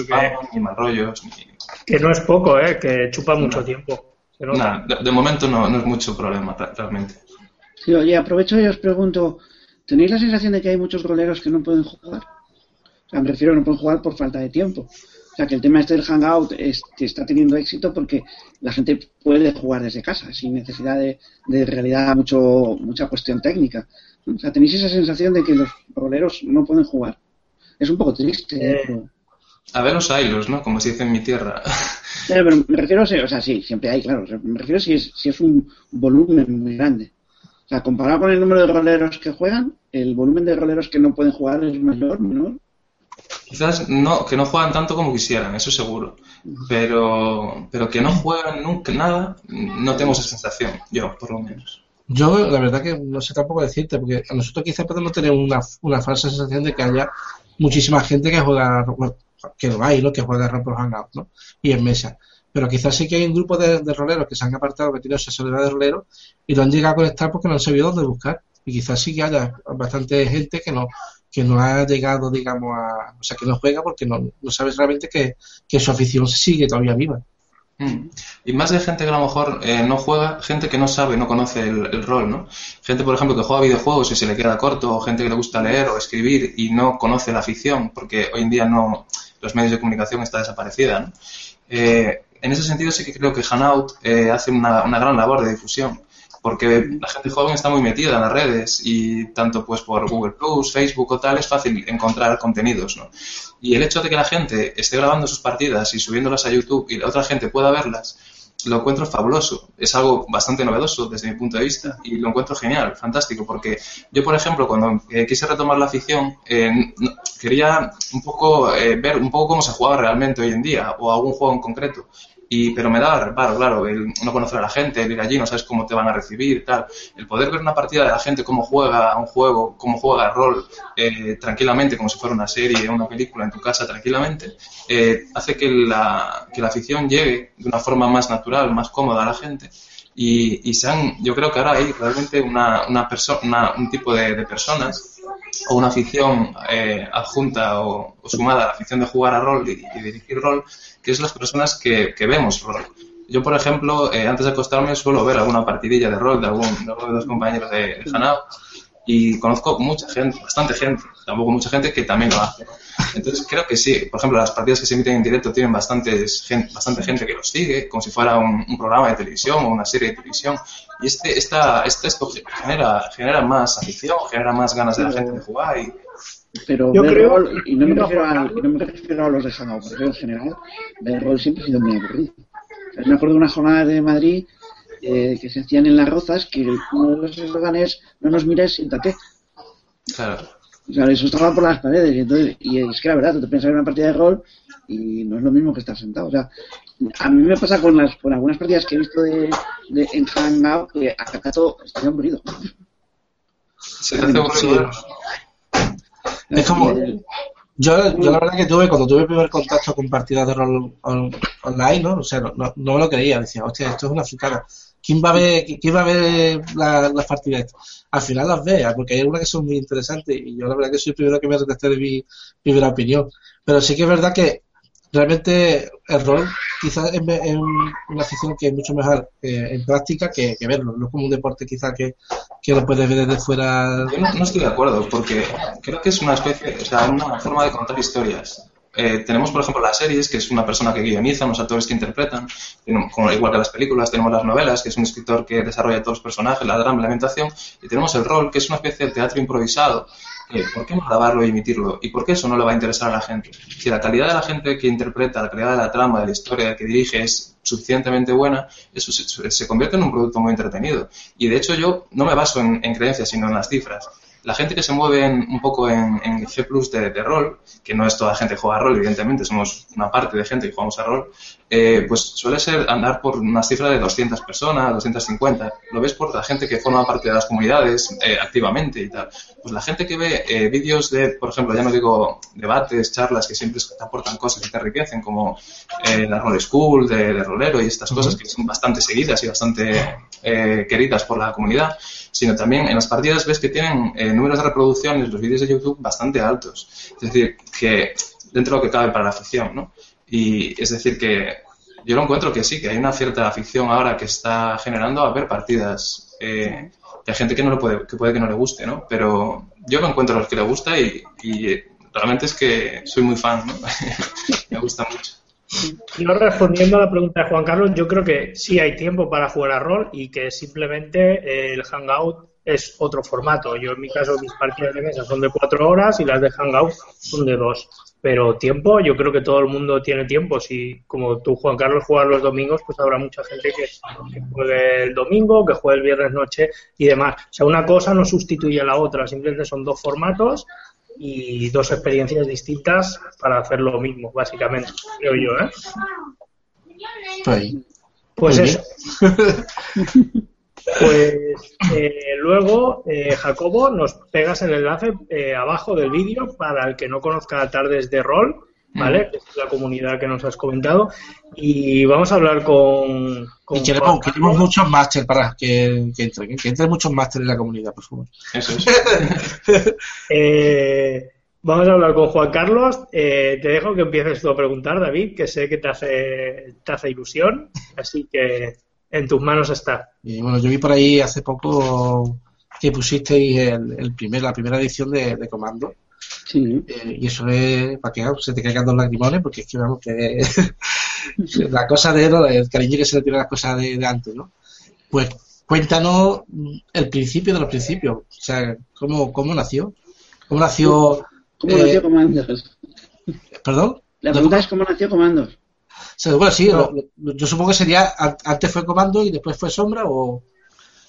ni mal rollos. Ni... Que no es poco, ¿eh? Que chupa mucho tiempo de, momento no, no, es mucho problema realmente. Sí, oye, aprovecho y os pregunto, ¿tenéis la sensación de que hay muchos roleros que no pueden jugar? O sea, me refiero a no pueden jugar por falta de tiempo. O sea, que el tema este del Hangout es, que está teniendo éxito porque la gente puede jugar desde casa, sin necesidad de, de realidad mucho, mucha cuestión técnica. O sea, tenéis esa sensación de que los roleros no pueden jugar. Es un poco triste. ¿eh? Eh, a ver los hilos, ¿no? Como se dice en mi tierra. Pero, me refiero, a, o sea, sí, siempre hay, claro. me refiero si es, si es un volumen muy grande. O sea, comparado con el número de roleros que juegan, el volumen de roleros que no pueden jugar es mayor, menor. Quizás no, que no juegan tanto como quisieran, eso seguro. Pero, pero que no juegan nunca nada, no tengo esa sensación, yo, por lo menos. Yo, la verdad que no sé tampoco decirte, porque a nosotros quizás podemos tener una, una falsa sensación de que haya muchísima gente que juega, que lo hay, ¿no? Que juega Run Hangout, ¿no? Y en mesa. Pero quizás sí que hay un grupo de, roleros que se han apartado, que tienen soledad de rolero y lo han llegado a conectar porque no han sabido dónde buscar. Y quizás sí que haya bastante gente que no que no ha llegado, digamos, a... O sea, que no juega porque no, no sabes realmente que, que su afición sigue todavía viva. Mm. Y más de gente que a lo mejor eh, no juega, gente que no sabe, no conoce el, rol, ¿no? Gente, por ejemplo, que juega videojuegos y se le queda corto, o gente que le gusta leer o escribir y no conoce la ficción, porque hoy en día no los medios de comunicación está desaparecida. Eh, en ese sentido sí que creo que Hanout eh, hace una, gran labor de difusión porque la gente joven está muy metida en las redes y tanto pues por Google Plus, Facebook o tal es fácil encontrar contenidos. Y el hecho de que la gente esté grabando sus partidas y subiéndolas a YouTube y la otra gente pueda verlas, lo encuentro fabuloso. Es algo bastante novedoso desde mi punto de vista y lo encuentro genial, fantástico, porque yo, por ejemplo, cuando eh, quise retomar la afición, eh, quería un poco eh, ver un poco cómo se jugaba realmente hoy en día o algún juego en concreto. Y, pero me daba reparo, claro, el no conocer a la gente, el ir allí, no sabes cómo te van a recibir, tal. El poder ver una partida de la gente, cómo juega un juego, cómo juega el rol eh, tranquilamente, como si fuera una serie, una película en tu casa tranquilamente, eh, hace que la, que la afición llegue de una forma más natural, más cómoda a la gente. Y, y sean, yo creo que ahora hay realmente una, una persona, un tipo de, de personas o una afición eh, adjunta o, sumada a la afición de jugar a rol y, dirigir rol, que es las personas que, vemos rol. Yo, por ejemplo, eh, antes de acostarme suelo ver alguna partidilla de rol de algún de, los compañeros de, de y conozco mucha gente, bastante gente, tampoco mucha gente que también lo hace. Entonces creo que sí, por ejemplo, las partidas que se emiten en directo tienen bastantes, gente, bastante gente que los sigue, como si fuera un, programa de televisión o una serie de televisión. Y este, esta, este esto genera, genera más afición, genera más ganas de la gente de jugar. Y... Pero yo creo, rol, y no me, refiero a, no me refiero a los de Hangout, pero en general, el rol siempre ha sido muy aburrido. me acuerdo de una jornada de Madrid eh, que se hacían en las rozas, que uno de los eslóganes no nos mires, siéntate. Claro. O sea, eso estaba por las paredes. Y, entonces, y es que la verdad, tú te piensas en una partida de rol y no es lo mismo que estar sentado. O sea, a mí me pasa con las con algunas partidas que he visto de, de en Hangout que acá todo está aburrido. Se hace aburrido. Es como, yo, yo la verdad que tuve, cuando tuve el primer contacto con partidas de rol online, ¿no? O sea, no, no, me lo creía. Decía, hostia, esto es una fricada. ¿Quién va a ver, quién va a ver las partidas? Al final las vea, porque hay algunas que son muy interesantes y yo la verdad que soy el primero que me reteste de mi primera opinión. Pero sí que es verdad que realmente el rol quizás es, una afición que es mucho mejor eh, en práctica que, verlo. No es como un deporte quizás que, que lo puedes ver desde fuera. No, estoy de acuerdo porque creo que es una especie, o sea, una forma de contar historias. Eh, tenemos, por ejemplo, las series, que es una persona que guioniza, unos actores que interpretan, como, igual que las películas, tenemos las novelas, que es un escritor que desarrolla todos los personajes, la drama, la ambientación, y tenemos el rol, que es una especie de teatro improvisado, ¿por qué no grabarlo y emitirlo? ¿Y por qué eso no le va a interesar a la gente? Si la calidad de la gente que interpreta, la calidad de la trama, de la historia que dirige es suficientemente buena, eso se, convierte en un producto muy entretenido. Y de hecho yo no me baso en creencias, sino en las cifras la gente que se mueve un poco en, en G Plus de, rol, que no es toda gente que juega rol, evidentemente, somos una parte de gente que jugamos a rol, eh, pues suele ser andar por una cifra de 200 personas, 250. Lo ves por la gente que forma parte de las comunidades eh, activamente y tal. Pues la gente que ve eh, vídeos de, por ejemplo, ya no digo debates, charlas que siempre te aportan cosas que te enriquecen, como la Roll School de, rolero y estas cosas que son bastante seguidas y bastante queridas por la comunidad, sino también en las partidas ves que tienen números de reproducciones, los vídeos de YouTube, bastante altos. Es decir, que dentro de lo que cabe para la afición, ¿no? Y es decir, que yo lo encuentro que sí, que hay una cierta afición ahora que está generando a ver partidas. Eh, hay gente que no lo puede, que puede que no le guste, ¿no? Pero yo me encuentro a los que le gusta y, realmente es que soy muy fan, ¿no? me gusta mucho. Yo respondiendo a la pregunta de Juan Carlos, yo creo que sí hay tiempo para jugar a rol y que simplemente el Hangout es otro formato. Yo en mi caso mis partidas de mesa son de cuatro horas y las de Hangout son de dos. Pero tiempo, yo creo que todo el mundo tiene tiempo. Si como tú, Juan Carlos, juegas los domingos, pues habrá mucha gente que, juegue el domingo, que juegue el viernes noche y demás. O sea, una cosa no sustituye a la otra, simplemente son dos formatos y dos experiencias distintas para hacer lo mismo, básicamente, creo yo, ¿eh? Pues, pues eso. Pues eh, luego, eh, Jacobo, nos pegas el enlace eh, abajo del vídeo para el que no conozca Tardes de Rol, ¿vale? es la comunidad que nos has comentado. Y vamos a hablar con. y queremos, queremos muchos máster para que, que entren, que entren muchos máster en la comunidad, por favor. Eso es. vamos a hablar con Juan Carlos. te dejo que empieces tú a preguntar, David, que sé que te hace, te hace ilusión. Así que en tus manos está. Y bueno, yo vi por ahí hace poco que pusisteis el, primer, la primera edición de, Comando. Sí. Eh, y eso es para que se te caigan dos lagrimones, porque es que vamos, que la cosa de el cariño que se le tiene a las cosas de, antes, ¿no? Pues cuéntanos el principio de los principios. O sea, ¿cómo, cómo nació? ¿Cómo nació? ¿Cómo nació eh, Comandos? ¿Perdón? La pregunta es cómo nació Comandos bueno, sí, yo supongo que sería, antes fue Comando y después fue Sombra o...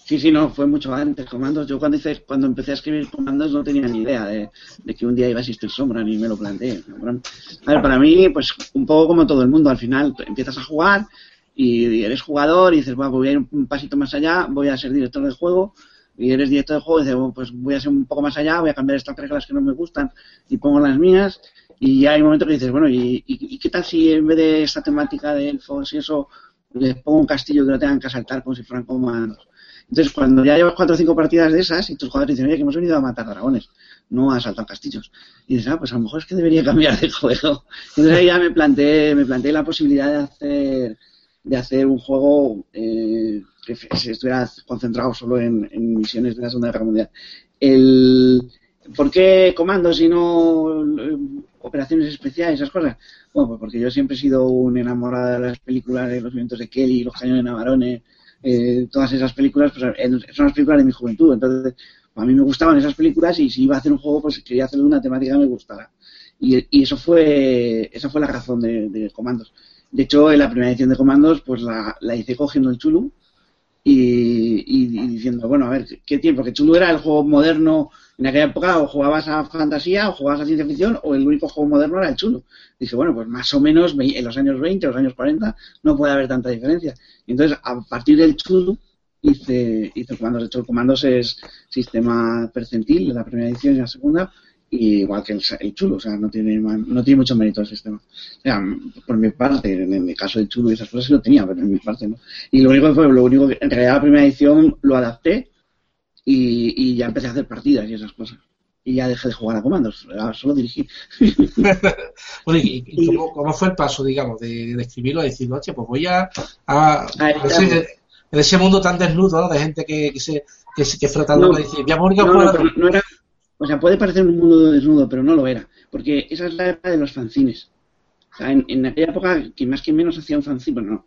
Sí, sí, no, fue mucho antes Comandos. Yo cuando, hice, cuando empecé a escribir Comandos no tenía ni idea de, que un día iba a existir Sombra, ni me lo planteé. A ver, para mí, pues un poco como todo el mundo, al final empiezas a jugar y eres jugador y dices, bueno, voy a ir un pasito más allá, voy a ser director del juego y eres director del juego y dices, bueno, pues voy a ser un poco más allá, voy a cambiar estas reglas que no me gustan y pongo las mías y ya hay un momento que dices, bueno, ¿y, qué tal si en vez de esta temática de elfos y eso, les pongo un castillo que lo tengan que asaltar como si fueran comandos? Entonces, cuando ya llevas cuatro o cinco partidas de esas y tus jugadores dicen, oye, que hemos venido a matar dragones, no a asaltar castillos. Y dices, ah, pues a lo mejor es que debería cambiar de juego. Entonces ahí ya me planteé, me planteé la posibilidad de hacer, de hacer un juego eh, que estuviera concentrado solo en, en, misiones de la Segunda Guerra Mundial. El, ¿Por qué comandos y no operaciones especiales, esas cosas? Bueno, pues porque yo siempre he sido un enamorado de las películas de los vientos de Kelly, los cañones de Navarone, eh, todas esas películas, pues son las películas de mi juventud. Entonces, a mí me gustaban esas películas y si iba a hacer un juego, pues quería hacerlo de una temática que me gustara. Y, eso fue esa fue la razón de, Comandos. De hecho, en la primera edición de Comandos, pues la, la hice cogiendo el Chulu y, y, diciendo, bueno, a ver, ¿qué tiempo? Que Chulu era el juego moderno en aquella época o jugabas a fantasía o jugabas a ciencia ficción o el único juego moderno era el chulo. Dije, bueno, pues más o menos en los años 20, los años 40 no puede haber tanta diferencia. entonces, a partir del chulo, hice, hice comandos. De hecho, el comandos es sistema percentil de la primera edición y la segunda, y igual que el, chulo, o sea, no tiene, no tiene mucho mérito el sistema. O sea, por mi parte, en, el caso del chulo y esas cosas sí lo tenía, pero en mi parte no. Y lo único que fue, lo único que, en realidad la primera edición lo adapté y, ya empecé a hacer partidas y esas cosas. Y ya dejé de jugar a comandos, solo dirigí. bueno, ¿y, cómo, fue el paso, digamos, de, escribirlo, de decir, oye, pues voy a... a, en ese mundo tan desnudo, de gente que, que se que, que frota no, dice, no, no, era, o sea, puede parecer un mundo desnudo, pero no lo era, porque esa es la época de los fanzines. O sea, en, aquella época, quien más que menos hacía un fanzine, bueno, no,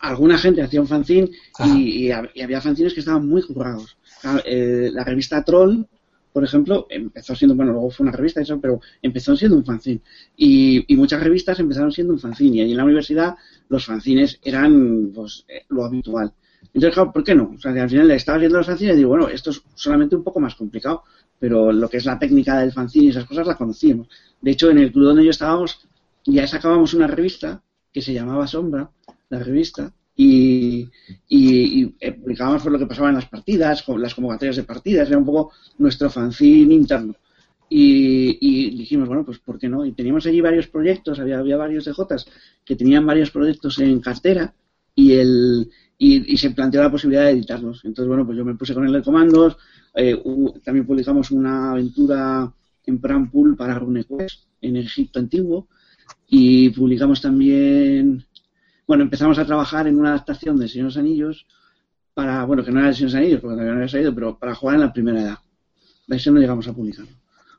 alguna gente hacía un fanzine y, y, había fanzines que estaban muy juzgados. Eh, la revista Troll, por ejemplo, empezó siendo, bueno, luego fue una revista eso, pero empezó siendo un fanzine. Y, muchas revistas empezaron siendo un fanzine. Y allí en la universidad los fanzines eran pues, eh, lo habitual. Entonces, claro, ¿por qué no? O sea, al final le estaba viendo los fanzines y digo, bueno, esto es solamente un poco más complicado, pero lo que es la técnica del fanzine y esas cosas la conocíamos. De hecho, en el club donde yo estábamos, ya sacábamos una revista que se llamaba Sombra, la revista, y, y, publicábamos por lo que pasaba en las partidas, las convocatorias de partidas, era un poco nuestro fanzine interno. Y, dijimos, bueno, pues ¿por qué no? Y teníamos allí varios proyectos, había, había varios DJs que tenían varios proyectos en cartera y, el, y, se planteó la posibilidad de editarlos. Entonces, bueno, pues yo me puse con el de comandos, eh, también publicamos una aventura en Prampool para RuneQuest en Egipto antiguo y publicamos también bueno, empezamos a trabajar en una adaptación de Señor de los Anillos para, bueno, que no era Señor Anillos, porque todavía no había salido, pero para jugar en la primera edad. Eso no llegamos a publicarlo.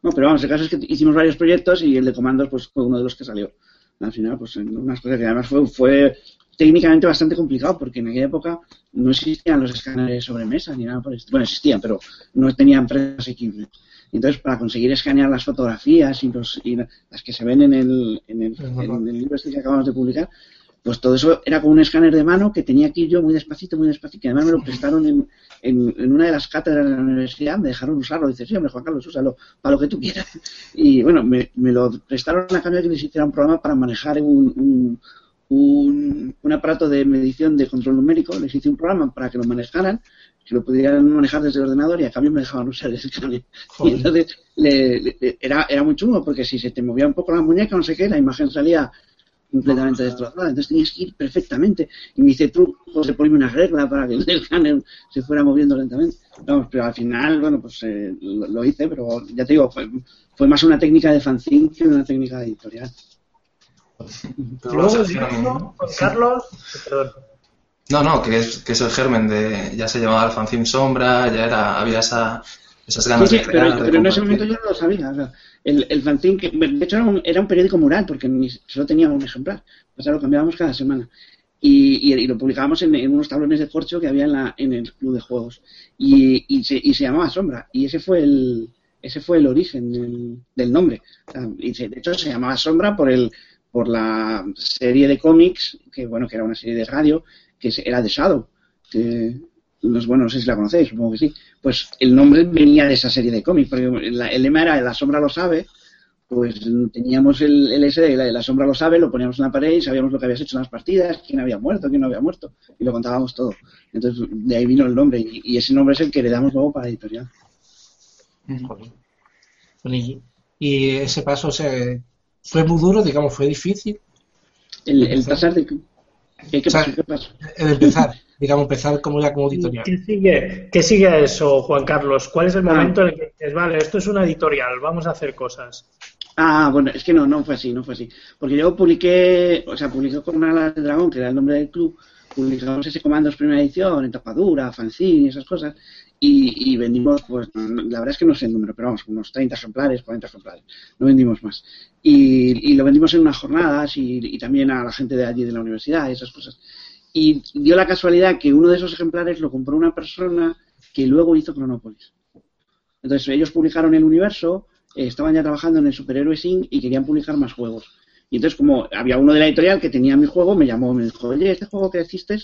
No, pero vamos, el caso es que hicimos varios proyectos y el de comandos pues fue uno de los que salió. Al final, pues en unas cosas que además fue, fue técnicamente bastante complicado porque en aquella época no existían los escáneres sobre mesa ni nada por el Bueno, existían, pero no tenían precios asequibles. Entonces, para conseguir escanear las fotografías y, los, y las que se ven en el, en el, en el libro este que acabamos de publicar, pues todo eso era con un escáner de mano que tenía aquí yo muy despacito, muy despacito, que además me lo prestaron en, en, una de las cátedras de la universidad, me dejaron usarlo, dice, sí, hombre, Juan Carlos, úsalo, para lo que tú quieras. Y bueno, me, me lo prestaron a cambio de que les hiciera un programa para manejar un, un, un, aparato de medición de control numérico, les hice un programa para que lo manejaran, que lo pudieran manejar desde el ordenador y a cambio me dejaban usar el escáner. Y entonces le, era, era muy chungo porque si se te movía un poco la muñeca, no sé qué, la imagen salía completamente destrozada. Entonces tenías que ir perfectamente. Y me hice trucos de ponerme una regla para que el escáner se fuera moviendo lentamente. Vamos, pero al final, bueno, pues eh, lo, hice, pero ya te digo, fue, fue más una técnica de fanzine que una técnica de editorial. Luego, Carlos, perdón. No, no, que es, que es el germen de. Ya se llamaba el fanzine sombra, ya era, había esa, esas ganas sí, de crear, Pero, en ese momento yo no lo sabía. O sea, el, el fanzine, que, de hecho era un, era un periódico mural, porque ni, solo tenía un ejemplar. O sea, lo cambiábamos cada semana. Y, y, lo publicábamos en, en, unos tablones de corcho que había en, la, en el club de juegos. Y, y, se, y se llamaba Sombra. Y ese fue el, ese fue el origen del, del nombre. O sea, y se, de hecho se llamaba Sombra por el por la serie de cómics, que bueno, que era una serie de radio, que era de Shadow. Que, bueno, no sé si la conocéis, supongo que sí. Pues el nombre venía de esa serie de cómics, porque el lema era La sombra lo sabe, pues teníamos el, el ese de la, sombra lo sabe, lo poníamos en la pared y sabíamos lo que habías hecho en las partidas, quién había muerto, quién no había muerto, y lo contábamos todo. Entonces, de ahí vino el nombre, y, ese nombre es el que le damos luego para la editorial. Y, y ese paso se, fue muy duro, digamos, fue difícil. El, el pasar de... ¿Qué, qué, pasa, ¿Qué pasa? El empezar, digamos, empezar como ya como editorial. ¿Qué sigue, ¿Qué sigue a eso, Juan Carlos? ¿Cuál es el ah. momento en el que dices, vale, esto es una editorial, vamos a hacer cosas? Ah, bueno, es que no, no fue así, no fue así. Porque yo publiqué, o sea, publiqué con una de dragón, que era el nombre del club, publicamos ese comandos primera edición, en tapadura, fanzine y esas cosas, y, y, vendimos, pues, la verdad es que no sé el número, pero vamos, unos 30 ejemplares, 40 ejemplares, no vendimos más. Y, y lo vendimos en unas jornadas y, y, también a la gente de allí de la universidad y esas cosas. Y dio la casualidad que uno de esos ejemplares lo compró una persona que luego hizo Chronopolis. Entonces ellos publicaron el universo, eh, estaban ya trabajando en el Superhéroe Inc. y querían publicar más juegos. Y entonces, como había uno de la editorial que tenía mi juego, me llamó, me dijo, oye, este juego que hiciste,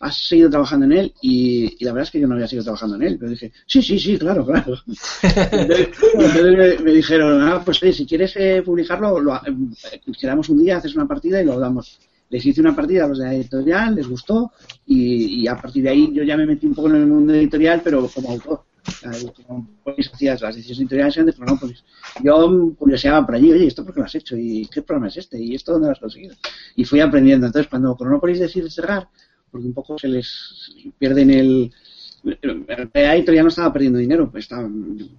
has seguido trabajando en él. Y, y, la verdad es que yo no había seguido trabajando en él. Pero dije, sí, sí, sí, claro, claro. entonces, entonces me, dijeron, ah, pues oye, si quieres eh, publicarlo, lo, eh, quedamos un día, haces una partida y lo damos. Les hice una partida a los de la editorial, les gustó y, a partir de ahí yo ya me metí un poco en el mundo editorial, pero como autor hacías las decisiones editoriales eran de Chronopolis. Yo curioseaba por allí, oye, ¿esto por qué lo has hecho? ¿Y qué programa es este? ¿Y esto dónde lo has conseguido? Y fui aprendiendo. Entonces, cuando Chronopolis decide cerrar, porque un poco se les pierden el... La editorial no estaba perdiendo dinero, estaba,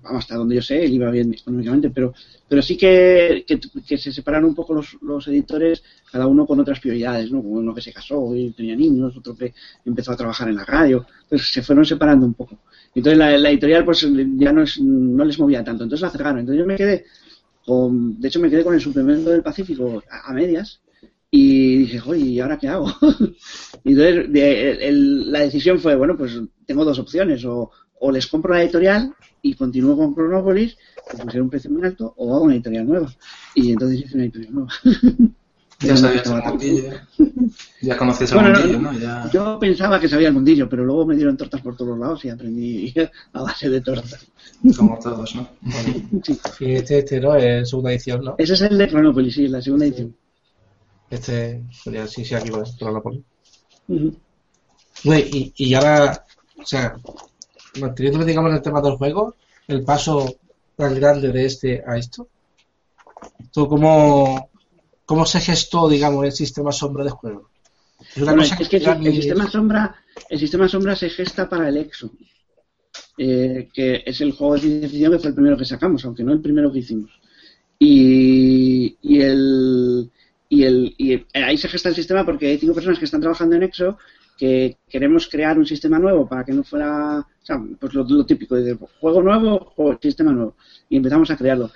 hasta donde yo sé, él iba bien económicamente, pero, pero sí que, que, se separaron un poco los, los editores, cada uno con otras prioridades, ¿no? Uno que se casó y tenía niños, otro que empezó a trabajar en la radio, entonces se fueron separando un poco. Entonces la, editorial pues ya no, es, no les movía tanto, entonces la cerraron. Entonces yo me quedé con, de hecho me quedé con el suplemento del Pacífico a medias y dije, oye, ¿y ahora qué hago? y entonces de, el, la decisión fue, bueno, pues tengo dos opciones, o, o les compro la editorial y continúo con Chronopolis, que pusieron un precio muy alto, o hago una editorial nueva. Y entonces hice una editorial nueva. Ya sabías el mundillo. Ya conocías el bueno, mundillo, ¿no? Ya... Yo pensaba que sabía el mundillo, pero luego me dieron tortas por todos lados y aprendí a base de tortas. Como todos, ¿no? sí. Y este, este, ¿no? Es segunda edición, ¿no? Ese es el de Chronopolis, sí, la segunda edición. Este sería, sí, sí, aquí va, Chronopolis. Uh -huh. Y, y ahora, o sea, manteniendo, digamos, el tema del juego, el paso tan grande de este a esto, ¿tú cómo, cómo se gestó, digamos, el sistema sombra de juego? Es, bueno, es que, el, el, sistema sombra, el sistema sombra se gesta para el EXO, eh, que es el juego de ciencia ficción que fue el primero que sacamos, aunque no el primero que hicimos. Y, y el y, el, y ahí se gesta el sistema porque hay cinco personas que están trabajando en EXO que queremos crear un sistema nuevo para que no fuera, o sea, pues lo, típico, de juego nuevo o sistema nuevo. Y empezamos a crearlo.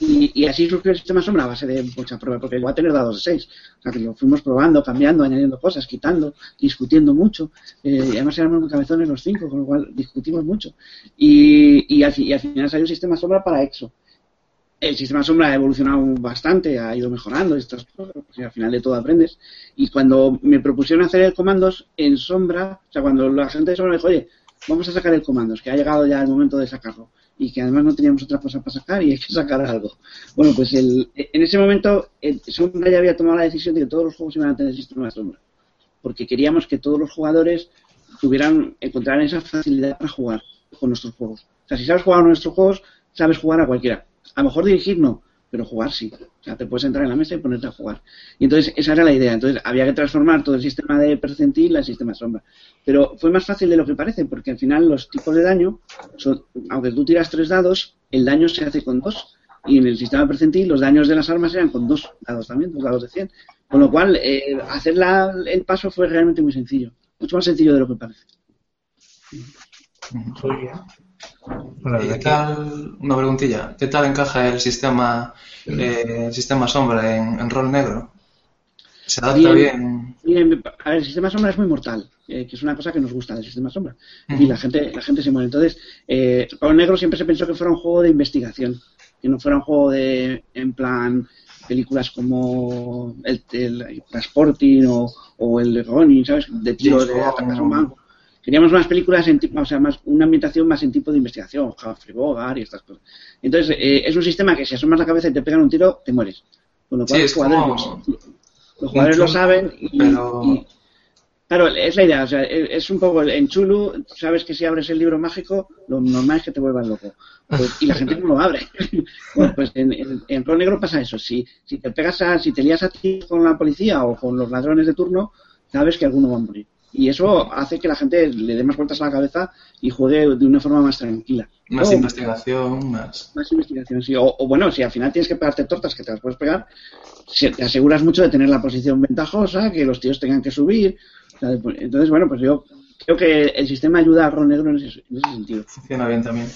Y, así surgió el sistema sombra a base de mucha prueba, porque va a tener dados de 6. O sea, que lo fuimos probando, cambiando, añadiendo cosas, quitando, discutiendo mucho. Eh, y además éramos muy cabezones los cinco, con lo cual discutimos mucho. Y, y, al, y al final salió un sistema sombra para EXO el sistema sombra ha evolucionado bastante, ha ido mejorando estas cosas, porque al final de todo aprendes. Y cuando me propusieron hacer el comandos en sombra, o sea, cuando la gente de sombra me dijo, oye, vamos a sacar el comandos, que ha llegado ya el momento de sacarlo, y que además no teníamos otra cosa para sacar y hay que sacar algo. Bueno, pues el, en ese momento Sombra ya había tomado la decisión de que todos los juegos iban a tener sistema de sombra, porque queríamos que todos los jugadores tuvieran, encontraran esa facilidad para jugar con nuestros juegos. O sea, si sabes jugar a nuestros juegos, sabes jugar a cualquiera a lo mejor dirigir no, pero jugar sí. O sea, te puedes entrar en la mesa y ponerte a jugar. Y entonces esa era la idea. Entonces había que transformar todo el sistema de percentil al sistema de sombra. Pero fue más fácil de lo que parece, porque al final los tipos de daño, son, aunque tú tiras tres dados, el daño se hace con dos. Y en el sistema percentil los daños de las armas eran con dos dados también, dos dados de 100. Con lo cual, eh, hacer el paso fue realmente muy sencillo. Mucho más sencillo de lo que parece. Muy bien. ¿Qué tal, una preguntilla, ¿qué tal encaja el sistema, eh, el sistema sombra en, rol negro? ¿Se adapta bien, A ver, el sistema sombra es muy mortal, eh, que es una cosa que nos gusta del sistema sombra. Y la gente, la gente se muere. Entonces, eh, rol negro siempre se pensó que fuera un juego de investigación, que no fuera un juego de, en plan, películas como el, el Transporting o, o el Ronin, ¿sabes? De tiro de atacas a un banco. Queríamos más películas en tipo, o sea, más una ambientación más en tipo de investigación, Humphrey Bogart y estas cosas. Entonces, eh, es un sistema que si asomas la cabeza y te pegan un tiro, te mueres. Con lo cual, los jugadores, los jugadores lo saben y, Claro, es la idea, o sea, es un poco en Chulu, sabes que si abres el libro mágico, lo normal es que te vuelvas loco. Pues, y la gente no lo abre. bueno, pues en, en, en Negro pasa eso. Si, si te pegas a, si te lías a ti con la policía o con los ladrones de turno, sabes que alguno va a morir. Y eso hace que la gente le dé más vueltas a la cabeza y juegue de una forma más tranquila. Más investigación, más. Más investigación, sí. O, bueno, si al final tienes que pegarte tortas que te las puedes pegar, te aseguras mucho de tener la posición ventajosa, que los tíos tengan que subir. Entonces, bueno, pues yo creo que el sistema ayuda a Ron Negro en ese, sentido. Funciona bien también.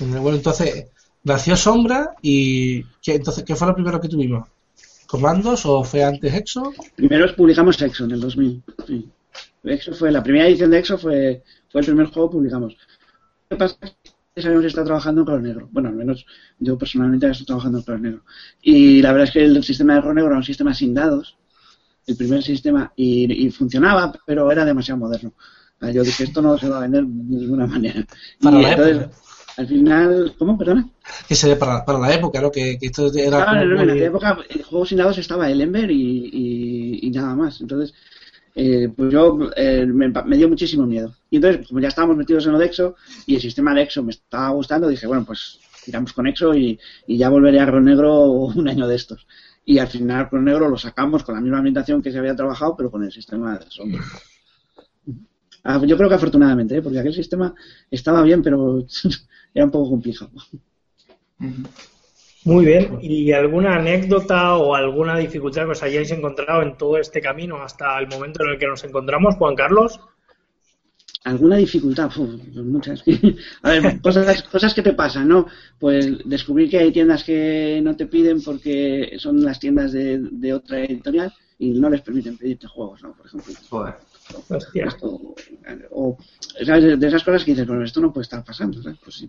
Bueno, entonces, nació Sombra y ¿qué, entonces, ¿qué fue lo primero que tuvimos? Comandos o fue antes EXO? Primero publicamos EXO en el 2000. Sí. EXO fue la primera edición de EXO fue, fue el primer juego que publicamos. ¿Qué pasa? sabíamos que está trabajando en color negro. Bueno, al menos yo personalmente estoy trabajando en color negro. Y la verdad es que el sistema de color negro era un sistema sin dados, el primer sistema, y, funcionaba, pero era demasiado moderno. Yo dije, esto no se va a vender de ninguna manera. Para la época al final, ¿cómo? Perdona. Que se para, para la época, ¿no? Que, que esto era. Claro, en la época, el juego sin dados estaba el Ember y, y, nada más. Entonces, eh, pues yo eh, me, dio muchísimo miedo. Y entonces, como ya estábamos metidos en Odexo y el sistema de Exo me estaba gustando, dije, bueno, pues tiramos con Exo y, y ya volveré a Ron Negro un año de estos. Y al final Ron Negro lo sacamos con la misma ambientación que se había trabajado, pero con el sistema de sombra. Ah, yo creo que afortunadamente, ¿eh? porque aquel sistema estaba bien, pero era un poco complicado. Muy bien. ¿Y alguna anécdota o alguna dificultad que os hayáis encontrado en todo este camino hasta el momento en el que nos encontramos, Juan Carlos? ¿Alguna dificultad? Muchas. A ver, cosas, cosas que te pasan, ¿no? Pues descubrir que hay tiendas que no te piden porque son las tiendas de, de otra editorial y no les permiten pedirte juegos, ¿no? Por ejemplo. Joder o, de esas cosas que dices, bueno, esto no puede estar pasando. Pues,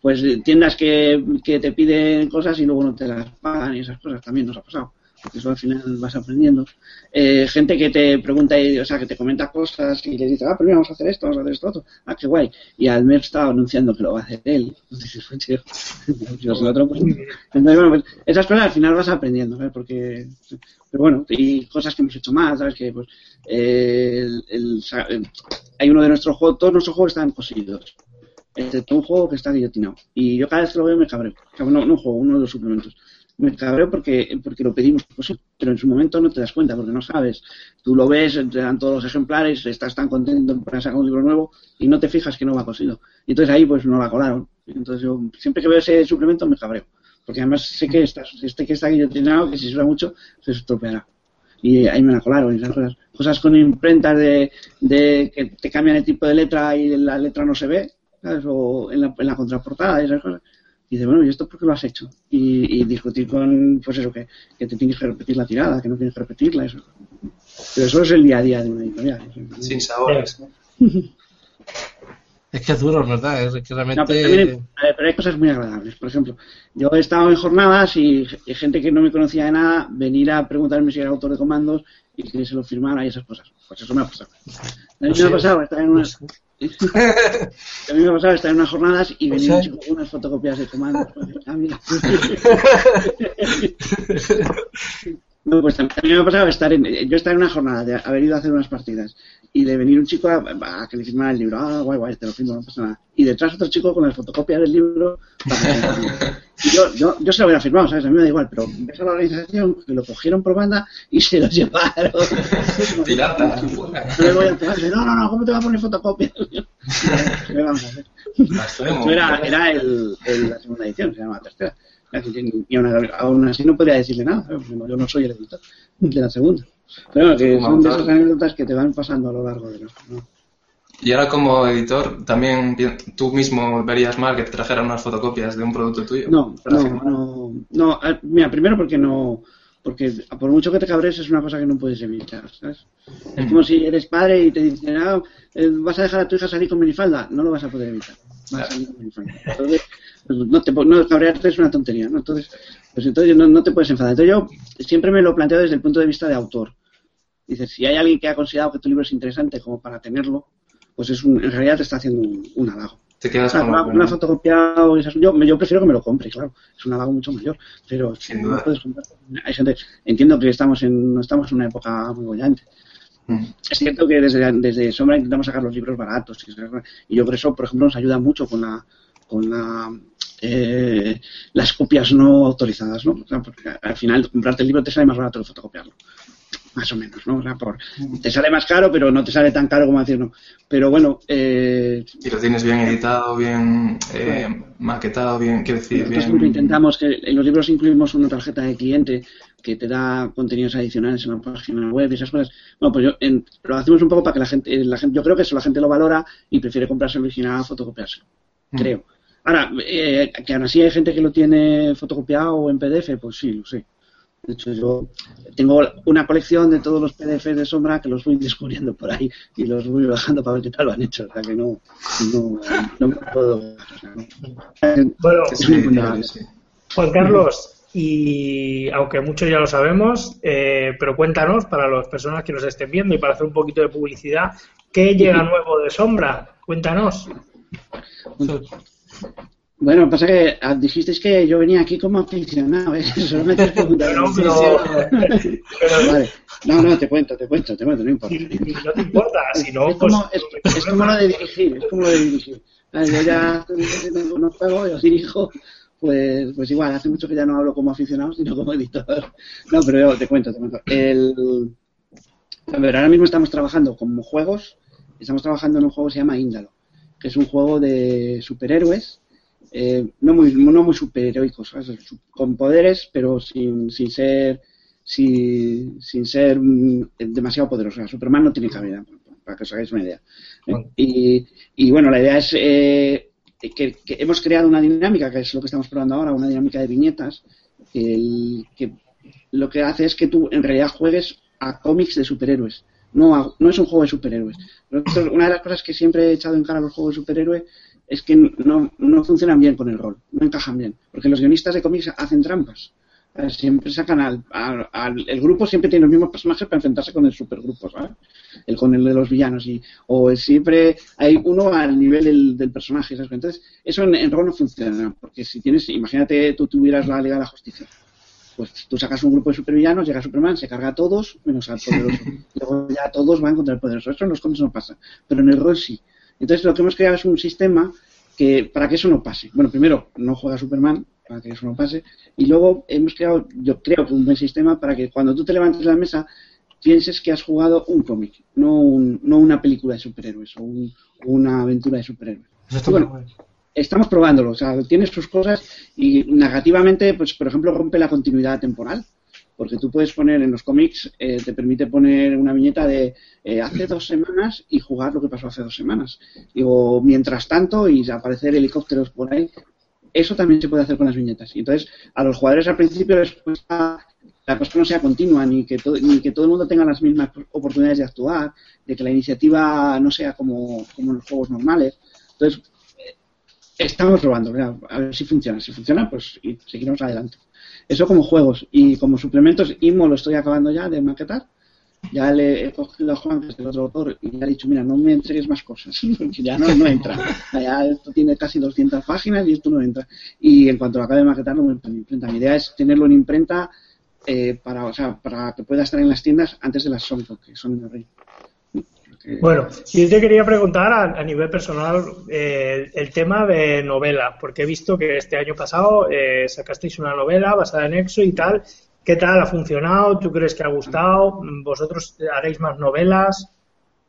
pues, tiendas que, que te piden cosas y luego no te las pagan y esas cosas también nos ha pasado porque eso al final vas aprendiendo. Eh, gente que te pregunta, o sea, que te comenta cosas y le dice, ah, pero vamos a hacer esto, vamos a hacer esto, otro. Ah, qué guay. Y al mes estaba anunciando que lo va a hacer él. Entonces, pues, otro, pues, bueno, pues esas cosas al final vas aprendiendo, ¿sabes? Porque, pero bueno, y cosas que hemos hecho más, ¿sabes? Que, pues, eh, el, hay uno de nuestros juegos, todos nuestros juegos están poseídos excepto un juego que está guillotinado. Y yo cada vez que lo veo me cabreo. No, no juego, uno de los suplementos me cabreo porque, porque lo pedimos, pues pero en su momento no te das cuenta porque no sabes. Tú lo ves, te dan todos los ejemplares, estás tan contento para sacar un libro nuevo y no te fijas que no va cosido. Y entonces ahí pues no la colaron. Entonces yo siempre que veo ese suplemento me cabreo. Porque además sé que está, este que está guillotinado, que si suena mucho, se estropeará. Y ahí me la colaron. Cosas, cosas con imprentas de, de que te cambian el tipo de letra y la letra no se ve, ¿sabes? O en la, en la contraportada y esas cosas. Y dice, bueno, ¿y esto por qué lo has hecho? Y, y discutir con, pues eso, que, que, te tienes que repetir la tirada, que no tienes que repetirla, eso. Pero eso es el día a día de una editorial. Sin sabores. Es que es duro, ¿verdad? Es que realmente... No, pero, también, pero, hay cosas muy agradables. Por ejemplo, yo he estado en jornadas y, y, gente que no me conocía de nada venir a preguntarme si era autor de comandos y que se lo firmara y esas cosas. Pues eso me ha pasado. A mí me ha pasado estar en unas... a mí me ha pasado estar en unas jornadas y venir con unas fotocopias de comandos. Ah, mira. No, pues también a mí me ha pasado estar en, yo estar en una jornada, de haber ido a hacer unas partidas y de venir un chico a, a que le firmara el libro, ah, guay, guay, te lo firmo, no pasa nada. Y detrás otro chico con las fotocopias del libro para que yo, yo, yo se lo hubiera firmado, ¿sabes? A mí me da igual, pero ves a la organización que lo cogieron por banda y se lo llevaron. Pirata. No le voy a empezar, no, no, no, ¿cómo te va a poner fotocopias? ¿Qué vamos a hacer? Era, era el, el, la segunda edición, se llama la tercera. Y aún, aún así no podría decirle nada, ¿sabes? yo no soy el editor de la segunda. Pero que son de esas anécdotas que te van pasando a lo largo de los. ¿no? Y ahora como editor, ¿también tú mismo verías mal que te trajeran unas fotocopias de un producto tuyo? No, no, no, no, Mira, primero porque no... Porque por mucho que te cabres es una cosa que no puedes evitar, ¿sabes? Es como si eres padre y te dicen, ah, vas a dejar a tu hija salir con minifalda. No lo vas a poder evitar. Vas a salir con minifalda. Entonces, no, te, no cabrearte es una tontería, ¿no? Entonces, pues entonces no, no te puedes enfadar. Entonces yo siempre me lo planteo desde el punto de vista de autor. Dices, si hay alguien que ha considerado que tu libro es interesante como para tenerlo, pues es un, en realidad te está haciendo un, un halago. Te quedas como una, una fotocopia o esas, yo, yo prefiero que me lo compre, claro. Es un halago mucho mayor. Pero si no puedes comprar, hay gente, entiendo que estamos en, no estamos en una época muy bollante. Mm. Es cierto que desde, desde Sombra intentamos sacar los libros baratos y, yo por eso, por ejemplo, nos ayuda mucho con la, con la eh, las copias no autorizadas, ¿no? O sea, porque al final comprarte el libro te sale más barato que fotocopiarlo más o menos, ¿no? O sea, por, te sale más caro, pero no te sale tan caro como decir, no. Pero bueno. Eh, y lo tienes bien editado, bien eh, maquetado, bien, quiero decir, bien. Siempre intentamos que en los libros incluimos una tarjeta de cliente que te da contenidos adicionales en la página web y esas cosas. Bueno, pues yo, en, lo hacemos un poco para que la gente, la gente, yo creo que eso la gente lo valora y prefiere comprarse el original a fotocopiarse. Mm. Creo. Ahora, eh, que aún así hay gente que lo tiene fotocopiado o en PDF, pues sí, lo sé. De hecho, yo tengo una colección de todos los PDFs de sombra que los voy descubriendo por ahí y los voy bajando para ver qué tal lo han hecho. O sea que no, no, no me puedo. Bueno, Juan Carlos, y aunque muchos ya lo sabemos, eh, pero cuéntanos para las personas que nos estén viendo y para hacer un poquito de publicidad, ¿qué llega nuevo de sombra? Cuéntanos. Bueno, pasa que dijisteis que yo venía aquí como aficionado, ¿eh? Solo me preguntas. No, pero, pero, vale. no, no, te cuento, te cuento, te cuento, no importa. No te importa, si no, es, pues. como, es, es, como lo de dirigir, es como lo de dirigir. Yo ya no juego, yo dirijo, pues, pues igual, hace mucho que ya no hablo como aficionado, sino como editor. No, pero yo te cuento, te cuento. El, a ver, ahora mismo estamos trabajando como juegos, estamos trabajando en un juego que se llama Índalo, que es un juego de superhéroes eh, no muy no muy superheroicos, ¿sabes? con poderes, pero sin, sin ser sin, sin ser demasiado poderoso. O sea, Superman no tiene cabida, para que os hagáis una idea. Bueno. Y, y, bueno, la idea es eh, que, que, hemos creado una dinámica, que es lo que estamos probando ahora, una dinámica de viñetas, el, que lo que hace es que tú en realidad juegues a cómics de superhéroes. No, no es un juego de superhéroes. Una de las cosas que siempre he echado en cara a los juegos de superhéroes es que no, funcionan bien con el rol, no encajan bien, porque los guionistas de cómics hacen trampas. Siempre sacan al, al, al, El grupo siempre tiene los mismos personajes para enfrentarse con el supergrupo, ¿sabes? El, con el de los villanos. Y, o siempre hay uno al nivel del, del personaje. Entonces, eso en, en, rol no funciona, porque si tienes. Imagínate tú tuvieras la Liga de la Justicia. Pues tú sacas un grupo de supervillanos, llega Superman, se carga a todos, menos al poderoso. Luego ya todos van contra el poderoso. Eso en los cómics no pasa, pero en el rol sí. Entonces lo que hemos creado es un sistema que para que eso no pase. Bueno, primero, no juega Superman para que eso no pase. Y luego hemos creado, yo creo que un buen sistema para que cuando tú te levantes de la mesa pienses que has jugado un cómic, no, un, no una película de superhéroes o un, una aventura de superhéroes. Eso está bueno, estamos probándolo, o sea, tiene sus cosas y negativamente, pues por ejemplo, rompe la continuidad temporal. Porque tú puedes poner en los cómics, eh, te permite poner una viñeta de eh, hace dos semanas y jugar lo que pasó hace dos semanas. o mientras tanto y aparecer helicópteros por ahí. Eso también se puede hacer con las viñetas. Y entonces, a los jugadores al principio les cuesta la cosa no sea continua, ni que, ni que todo el mundo tenga las mismas oportunidades de actuar, de que la iniciativa no sea como, como en los juegos normales. Entonces, estamos probando, a ver si funciona. Si funciona, pues y seguimos adelante. Eso como juegos. Y como suplementos, IMO lo estoy acabando ya de maquetar. Ya le he cogido a Juan, que es el otro autor, y le he dicho, mira, no me entregues más cosas, porque ya no, no entra. Ya esto tiene casi 200 páginas y esto no entra. Y en cuanto lo acabe de maquetar, lo meto en imprenta. Mi idea es tenerlo en imprenta eh, para, o sea, para que pueda estar en las tiendas antes de las Sonic, que son el rey. Bueno, yo te quería preguntar a, nivel personal eh, el tema de novela, porque he visto que este año pasado eh, sacasteis una novela basada en Exo y tal. ¿Qué tal? ¿Ha funcionado? ¿Tú crees que ha gustado? ¿Vosotros haréis más novelas?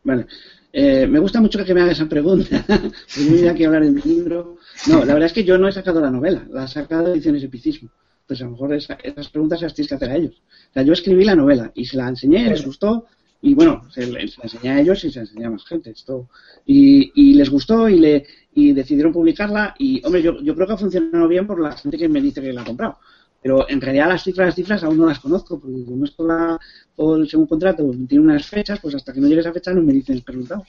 Vale. Eh, me gusta mucho que me haga esa pregunta. Primero que hablar de mi libro. No, la verdad es que yo no he sacado la novela, la he sacado Ediciones Epicismo. Pues a lo mejor esas preguntas las tienes que hacer a ellos. O sea, yo escribí la novela y se la enseñé, les gustó, y bueno, se, la enseñé a ellos y se la enseñé a más gente. Esto. Y, y les gustó y, le, y decidieron publicarla. Y, hombre, yo, yo creo que ha funcionado bien por la gente que me dice que la ha comprado. Pero en realidad las cifras, las cifras aún no las conozco, porque como esto la, por, según contrato tiene unas fechas, pues hasta que no llegue esa fecha no me dicen resultados.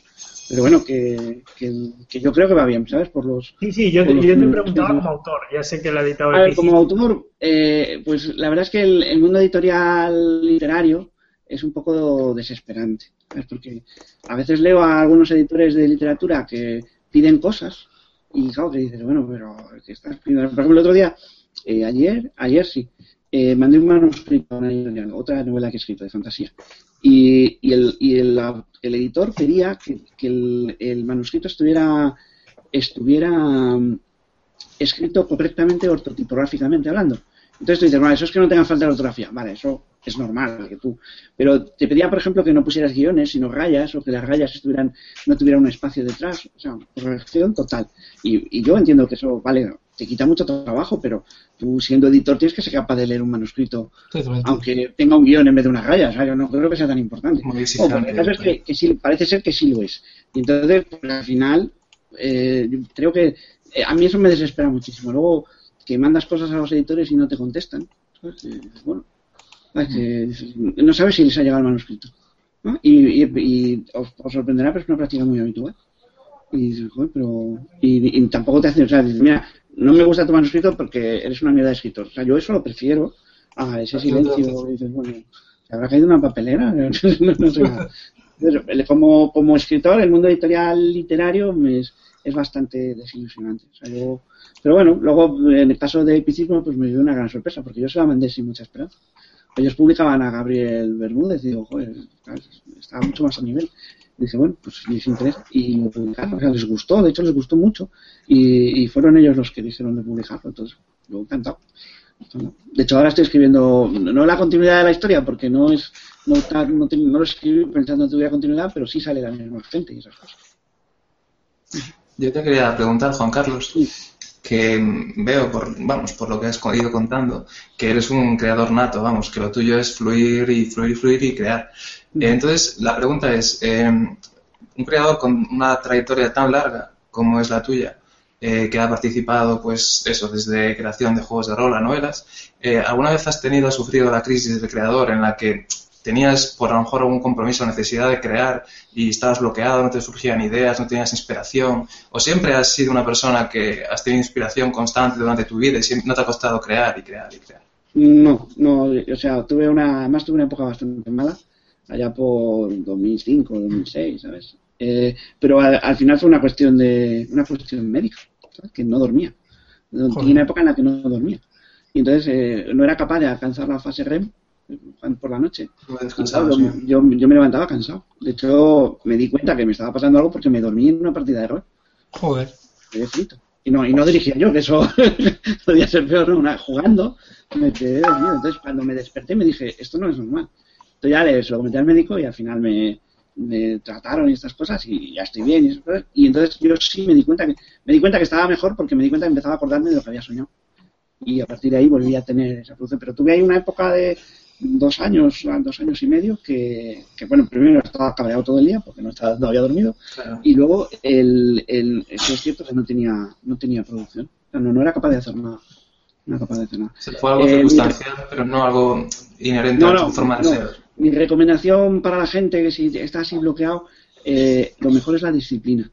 Pero bueno, que, que, yo creo que va bien, ¿sabes? Por los. Sí, sí, yo, yo te preguntaba como autor, ya sé que la editado. A ver, como autor, eh, pues la verdad es que el mundo editorial literario es un poco desesperante. Porque a veces leo a algunos editores de literatura que piden cosas y claro que dices, bueno, pero ¿qué estás pidiendo? Por ejemplo, el otro día, eh, ayer, ayer sí, eh, mandé un manuscrito a una otra novela que he escrito de fantasía. Y, y, el, y el, el, editor quería que, que el, el, manuscrito estuviera, estuviera mm, escrito correctamente ortotipográficamente hablando. Entonces tú dices, bueno, eso es que no tenga falta de ortografía. Vale, eso es normal que tú. Pero te pedía, por ejemplo, que no pusieras guiones, sino rayas, o que las rayas estuvieran, no tuvieran un espacio detrás. O sea, corrección total. Y, yo entiendo que eso, vale, te quita mucho trabajo, pero tú siendo editor tienes que ser capaz de leer un manuscrito, aunque tenga un guion en vez de una raya. O sea, yo no creo que sea tan importante. es que, sí, parece ser que sí lo es. Y entonces, pues, al final, eh, creo que eh, a mí eso me desespera muchísimo. Luego que mandas cosas a los editores y no te contestan. bueno, no sabes si les ha llegado el manuscrito. Y, os, sorprenderá, pero es una práctica muy habitual. Y, pero, y, tampoco te hacen, o sea, mira, no me gusta tu manuscrito porque eres una mierda de escritor. O sea, yo eso lo prefiero a ese silencio. dices, bueno, ¿se habrá caído una papelera? no, sé como, como escritor, el mundo editorial literario es, es bastante desilusionante. O sea, yo pero bueno, luego en el caso de Epicismo pues me dio una gran sorpresa, porque yo se la mandé sin mucha esperanza. Ellos publicaban a Gabriel Bermúdez y digo, joder, estaba mucho más a nivel. Y dije, bueno, pues les interesa. Y lo publicaron, o sea, les gustó, de hecho les gustó mucho. Y, fueron ellos los que dijeron de publicarlo, entonces, yo encantado. De hecho, ahora estoy escribiendo, no la continuidad de la historia, porque no es no, no, no lo escribí pensando en tuviera continuidad, pero sí sale la misma gente y esas cosas. Yo te quería preguntar, Juan Carlos, que veo por, vamos, por lo que has ido contando, que eres un creador nato, vamos, que lo tuyo es fluir y fluir y fluir y crear. Entonces, la pregunta es, eh, un creador con una trayectoria tan larga como es la tuya, eh, que ha participado, pues eso, desde creación de juegos de rol a novelas, eh, ¿alguna vez has tenido, has sufrido la crisis del creador en la que tenías por a lo mejor algún compromiso o necesidad de crear y estabas bloqueado, no te surgían ideas, no tenías inspiración, o siempre has sido una persona que has tenido inspiración constante durante tu vida y siempre, no te ha costado crear y crear y crear. No, no, o sea, tuve una, además tuve una época bastante mala, allá por 2005, 2006, ¿sabes? Eh, pero al, final fue una cuestión de, una cuestión médica, ¿sabes? que no dormía. Tenía una época en la que no dormía. Y entonces eh, no era capaz de alcanzar la fase REM por la noche. yo, me levantaba cansado. De hecho, me di cuenta que me estaba pasando algo porque me dormí en una partida de rol. Joder. frito. Y no, y no dirigía yo, que eso podía ser peor, ¿no? jugando, me quedé dormido. Entonces, cuando me desperté, me dije, esto no es normal. Entonces ya le, se lo comenté al médico y al final me, me trataron y estas cosas y ya estoy bien. Y, y, entonces yo sí me di cuenta que me di cuenta que estaba mejor porque me di cuenta que empezaba a acordarme de lo que había soñado. Y a partir de ahí volví a tener esa producción. Pero tuve ahí una época de dos años, dos años y medio que, que bueno, primero estaba cabreado todo el día porque no, estaba, no había dormido y luego el, el, eso es cierto que no tenía, no tenía producción. no, no era capaz de hacer nada. No era capaz de hacer nada. fue algo eh, circunstancial, pero no algo inherente a tu forma de ser. Mi recomendación para la gente que si está así bloqueado, eh, lo mejor es la disciplina.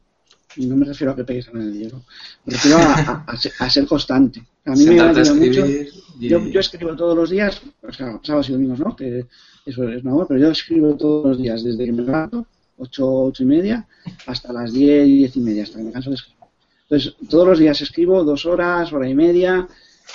No me refiero a que pegues a nadie, ¿no? me refiero a, a, ser constante. A mí me ayuda mucho. Yo, yo, escribo todos los días, o sea, sábados y domingos, ¿no? Que eso es nuevo, pero yo escribo todos los días, desde que me levanto, 8, 8 y media, hasta las 10 y 10 y media, hasta que me canso de escribir. Entonces, todos los días escribo dos horas, hora y media,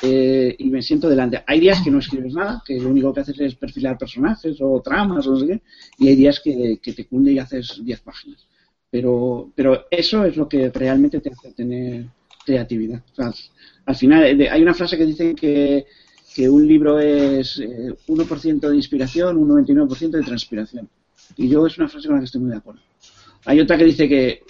eh, y me siento delante. Hay días que no escribes nada, que lo único que haces es perfilar personajes o tramas o no sé qué, y hay días que, que te cunde y haces 10 páginas. Pero, pero eso es lo que realmente te hace tener creatividad. al final, eh, hay una frase que dice que, que un libro es 1% eh, de inspiración, un 99% de transpiración. Y yo es una frase con la que estoy muy de acuerdo. Hay otra que dice que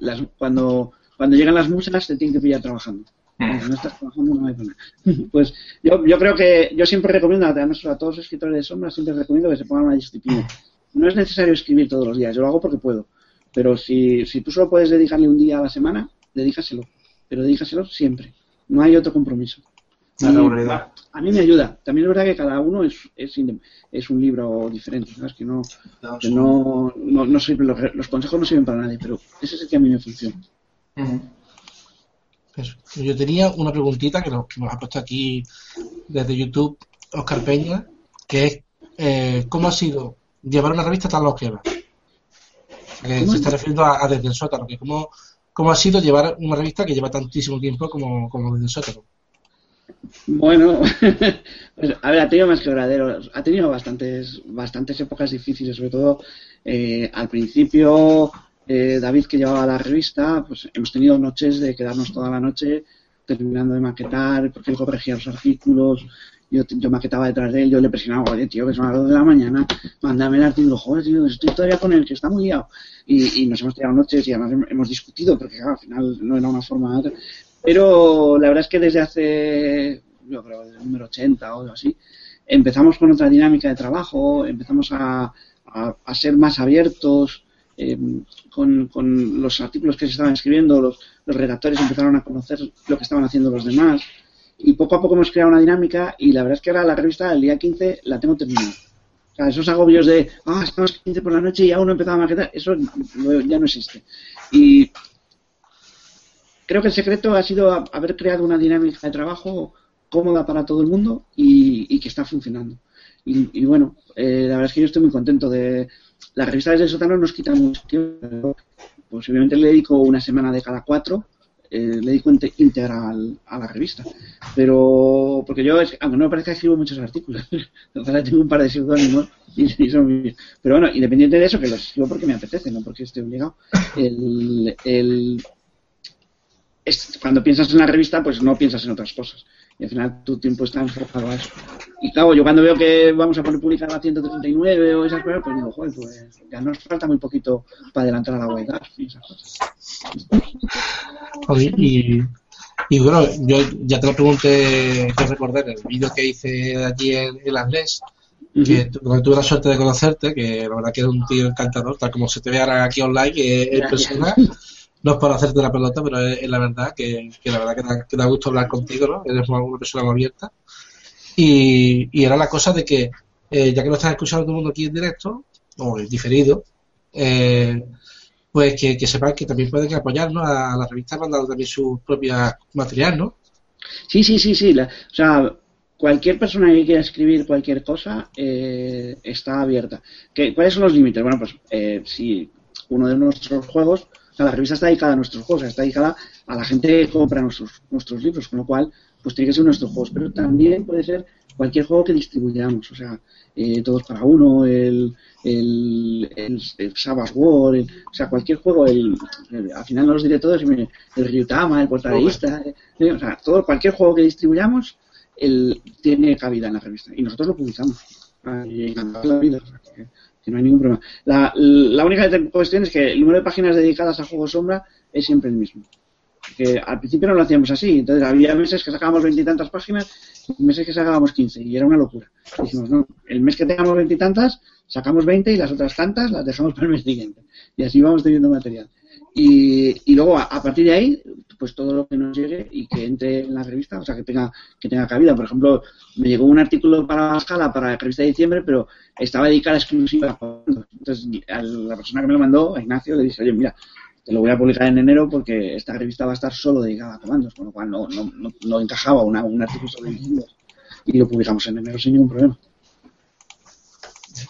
las, cuando, cuando llegan las musas te tienen que pillar trabajando no estás trabajando, no hay problema. Pues yo, yo creo que yo siempre recomiendo, a, a todos los escritores de sombras, siempre recomiendo que se pongan una disciplina. No es necesario escribir todos los días, yo lo hago porque puedo. Pero si, si tú solo puedes dedicarle un día a la semana, dedícaselo. Pero dedícaselo siempre. No hay otro compromiso. a mí me ayuda. También es verdad que cada uno es, es, es un libro diferente. ¿sabes? Que no, que no, no, no los, los, consejos no sirven para nadie, pero ese es el que a mí me funciona. Yo tenía una preguntita que nos, ha puesto aquí desde YouTube Oscar Peña, que es eh, ¿cómo ha sido llevar una revista tan longeva? Se está refiriendo a, Desde el Sótano, que cómo, cómo ha sido llevar una revista que lleva tantísimo tiempo como, como Desde el Sótano. Bueno, pues, a ver, ha tenido más quebraderos, ha tenido bastantes, bastantes épocas difíciles, sobre todo eh, al principio eh, David que llevaba la revista, pues hemos tenido noches de quedarnos toda la noche terminando de maquetar, porque él corregía los artículos, yo, yo maquetaba detrás de él, yo le presionaba, oye tío, que son las 2 de la mañana, mándame el artículo, joder tío, estoy todavía con él, que está muy liado. Y, nos hemos tirado noches y además hemos discutido, porque al final no era una forma de Pero la verdad es que desde hace, yo creo, desde el número 80 o algo así, empezamos con otra dinámica de trabajo, empezamos a, a ser más abiertos, Em, con, los artículos que se estaban escribiendo, los, redactores empezaron a conocer lo que estaban haciendo los demás y poco a poco hemos creado una dinámica y la verdad es que ahora la revista el día 15 la tengo terminada. Esos agobios de, ah, estamos 15 por la noche y aún no empezaba a maquetar, eso ya no existe. Y creo que el secreto ha sido haber creado una dinámica de trabajo cómoda para todo el mundo y, que está funcionando. Y, bueno, eh, la verdad es que yo estoy muy contento de, las revistas del sótano nos quitan mucho tiempo. Posiblemente le dedico una semana de cada cuatro, eh, le dedico íntegra a la revista. Pero, porque yo, aunque no me parezca, escribo muchos artículos. Entonces tengo un par de seudónimos y, son Pero bueno, independiente de eso, que los escribo porque me apetece, no porque esté obligado. El, el, cuando piensas en la revista, pues no piensas en otras cosas y al final tu tiempo está enfocado a eso. Y claro, yo cuando veo que vamos a poner publicar la 139 o esas cosas, pues digo, joder, pues ya nos falta muy poquito para adelantar a la web y esas cosas. y, y bueno, yo ya te lo pregunté, te recordé en el vídeo que hice allí en, el Anglés, que tuve la suerte de conocerte, que la verdad que eres un tío encantador, tal como se te ve ahora aquí online, que en persona no es para hacerte la pelota, pero es, la verdad que, la verdad que da, gusto hablar contigo, ¿no? Eres una, persona muy abierta. Y, y, era la cosa de que, eh, ya que lo estás escuchando todo el mundo aquí en directo, o en diferido, eh, pues que, que sepan que también pueden apoyarnos a, la revista mandando también su propia material, ¿no? Sí, sí, sí, sí. o sea, cualquier persona que quiera escribir cualquier cosa eh, está abierta. ¿Qué, ¿Cuáles son los límites? Bueno, pues si uno de nuestros juegos la revista está dedicada a nuestros juegos, está dedicada a la gente que compra nuestros, nuestros libros, con lo cual, pues tiene que ser nuestros juegos, pero también puede ser cualquier juego que distribuyamos, o sea, eh, todos para uno, el, el, el, el Sabbath War, o sea, cualquier juego, el, al final no los diré todos, el Ryutama, el Portalista, eh, o sea, todo, cualquier juego que distribuyamos, el, tiene cabida en la revista y nosotros lo publicamos. Y la vida, que, no hay ningún problema. La, la única cuestión es que el número de páginas dedicadas a juegos sombra es siempre el mismo. Que al principio no lo hacíamos así, entonces había meses que sacábamos veintitantas páginas y meses que sacábamos quince, y era una locura. Dijimos, no, el mes que tengamos veintitantas, sacamos veinte y las otras tantas las dejamos para el mes siguiente. Y así vamos teniendo material. Y, y luego, a, partir de ahí, pues todo lo que nos llegue y que entre en la revista, o sea, que tenga, que tenga cabida. Por ejemplo, me llegó un artículo para la escala, para la revista de diciembre, pero estaba dedicada exclusiva a Entonces, a la persona que me lo mandó, a Ignacio, le dije, oye, mira, te lo voy a publicar en enero porque esta revista va a estar solo dedicada a comandos, con lo cual no, no, no, encajaba una, un artículo sobre vikindos. Y lo publicamos en enero sin ningún problema.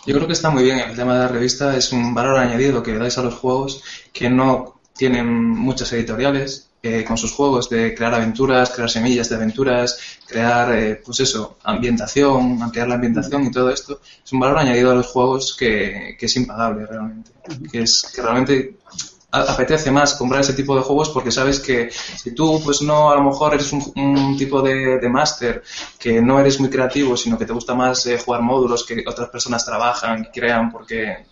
Yo creo que está muy bien el tema de la revista, es un valor añadido que dais a los juegos que no tienen muchas editoriales eh, con sus juegos de crear aventuras, crear semillas de aventuras, crear, eh, pues eso, ambientación, ampliar la ambientación y todo esto. Es un valor añadido a los juegos que, que es impagable realmente. Que es que realmente apetece más comprar ese tipo de juegos porque sabes que si tú pues no a lo mejor eres un, tipo de, de máster que no eres muy creativo sino que te gusta más eh, jugar módulos que otras personas trabajan y crean porque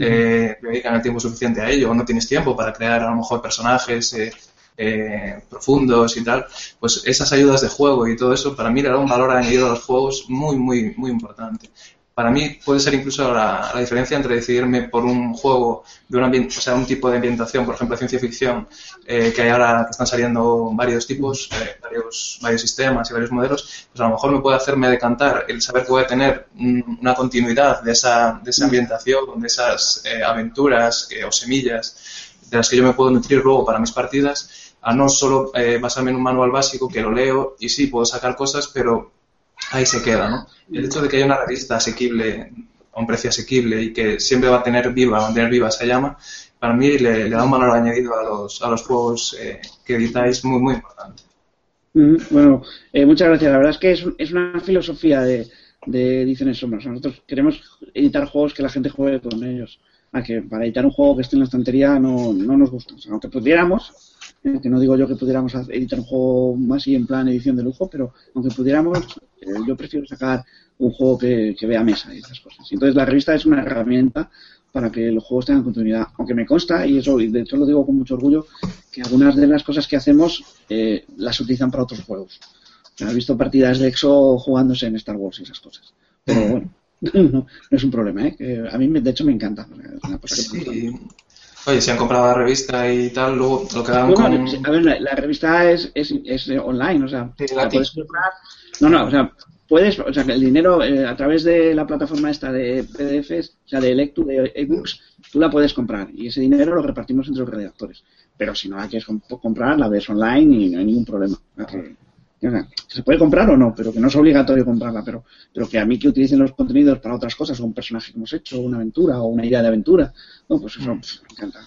eh, dedican el tiempo suficiente a ello o no tienes tiempo para crear a lo mejor personajes eh, eh, profundos y tal pues esas ayudas de juego y todo eso para mí le da un valor añadido a los juegos muy muy muy importante para mí puede ser incluso la, diferencia entre decidirme por un juego de un, o sea, un tipo de ambientación, por ejemplo, ciencia ficción, eh, que hay ahora que están saliendo varios tipos, eh, varios, varios sistemas y varios modelos, pues a lo mejor me puede hacerme decantar el saber que voy a tener una continuidad de esa, de esa ambientación, de esas eh, aventuras o semillas de las que yo me puedo nutrir luego para mis partidas, a no solo basarme en un manual básico que lo leo y sí, puedo sacar cosas, pero ahí se queda, ¿no? El hecho de que haya una revista asequible, a un precio asequible y que siempre va a tener viva, va a mantener viva esa llama, para mí le, da un valor añadido a los, a los juegos eh, que editáis muy, muy importante. Mm, bueno, eh, muchas gracias. La verdad es que es, es una filosofía de, de Ediciones Sombras. Nosotros queremos editar juegos que la gente juegue con ellos. A que para editar un juego que esté en la estantería no, no nos gusta. O sea, aunque pudiéramos, que no digo yo que pudiéramos editar un juego más y en plan edición de lujo, pero aunque pudiéramos, eh, yo prefiero sacar un juego que, vea mesa y esas cosas. Entonces la revista es una herramienta para que los juegos tengan continuidad. Aunque me consta, y eso y de hecho lo digo con mucho orgullo, que algunas de las cosas que hacemos eh, las utilizan para otros juegos. He visto partidas de EXO jugándose en Star Wars y esas cosas. Pero bueno, no, es un problema, ¿eh? a mí de hecho me encanta. Oye, si han comprado la revista y tal, luego lo que hagan con... A ver, la, revista es, es, es, online, o sea, la puedes comprar... No, no, o sea, puedes, o sea, el dinero eh, a través de la plataforma esta de PDFs, o sea, de Lectu, de ebooks, tú la puedes comprar y ese dinero lo repartimos entre los redactores. Pero si no la quieres comprar, la ves online y no hay ningún problema. Se puede comprar o no, pero que no es obligatorio comprarla, pero, pero que a mí que utilicen los contenidos para otras cosas, o un personaje que hemos hecho, una aventura, o una idea de aventura, no, pues eso mm. me encanta.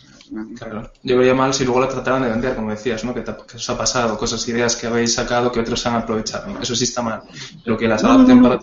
Claro. Yo vería mal si luego la trataran de vender, como decías, ¿no? Que, os ha pasado, cosas, ideas que habéis sacado que otros han aprovechado. Eso sí está mal. Pero que las adapten para.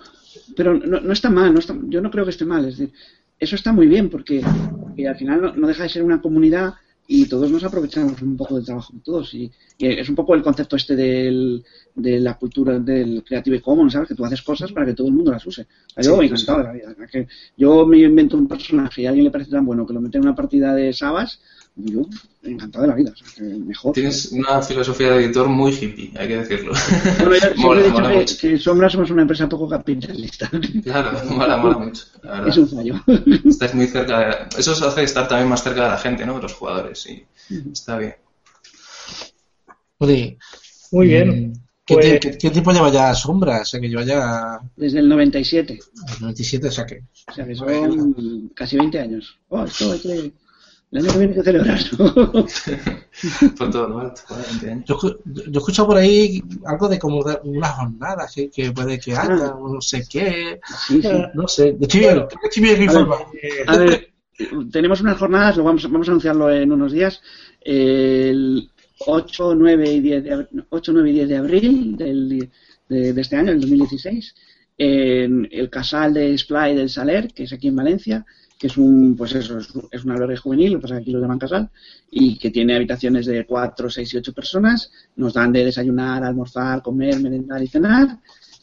Pero no, está mal, no está, yo no creo que esté mal. Es decir, eso está muy bien porque, al final no, deja de ser una comunidad y todos nos aprovechamos un poco del trabajo de todos. Y, es un poco el concepto este del, de la cultura del Creative Commons, ¿sabes? Que tú haces cosas para que todo el mundo las use. Yo me encantado de la vida. Que yo me invento un personaje y a alguien le parece tan bueno que lo mete en una partida de Sabas, yo encantado de la vida. O sea, que mejor. Tienes una filosofía de editor muy hippie, hay que decirlo. Bueno, ya mola, he dicho mola que, mucho. que, Sombra somos una empresa poco capitalista. Claro, mola, mola mucho. La verdad. Es un fallo. Estáis muy cerca de... Eso os hace estar también más cerca de la gente, ¿no? De los jugadores. Y está bien. Muy bien. Mm, ¿Qué, pues- tiempo lleva ya Sombra? O sea, que lleva ya... Desde el 97. El 97, o sea que... O sea, que son casi 20 años. Oh, esto hay que... El año que viene que celebrar, Por todo lo alto, Yo, yo he escuchado por ahí algo de como de unas jornadas que, que puede que haya, ah. no sé qué. Sí, sí. No sé. Estoy bien, estoy bien informado. A ver, tenemos unas jornadas, lo vamos, vamos a anunciarlo en unos días. El 8, 9 y 10 de, 8, 9 y 10 de abril del, de, de, este año, el 2016, en el casal de Splay del Saler, que es aquí en Valencia, que es un, pues eso, es, un albergue juvenil, lo que pasa aquí lo llaman casal, y que tiene habitaciones de 4, 6 y 8 personas. Nos dan de desayunar, almorzar, comer, merendar y cenar,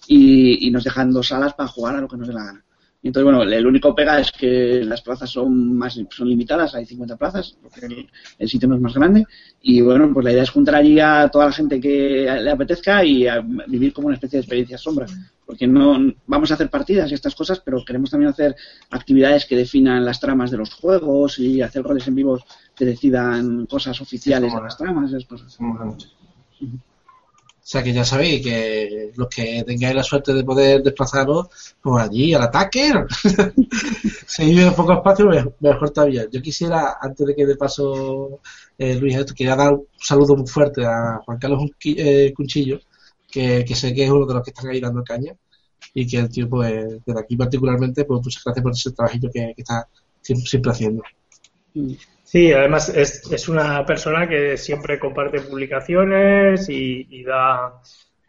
y, y nos dejan dos salas para jugar a lo que nos dé la gana. entonces, bueno, el único pega es que las plazas son más son limitadas, hay 50 plazas, porque el, sitio no es más grande. Y bueno, pues la idea es juntar allí a toda la gente que le apetezca y vivir como una especie de experiencia sombra. Porque no vamos a hacer partidas y estas cosas, pero queremos también hacer actividades que definan las tramas de los juegos y hacer roles en vivo que decidan cosas oficiales de las tramas. Esas cosas. O sea que ya sabéis que los que tengáis la suerte de poder desplazaros pues allí al ataque, si hay poco espacio, mejor todavía. Yo quisiera, antes de que de paso eh, Luis, esto, quería dar un saludo muy fuerte a Juan Carlos eh, Cunchillo, que, sé que es uno de los que están ahí dando caña y que el tío, pues, desde aquí particularmente, pues muchas gracias por ese trabajito que, está siempre, haciendo. Mm. Sí, además es, es una persona que siempre comparte publicaciones y, da,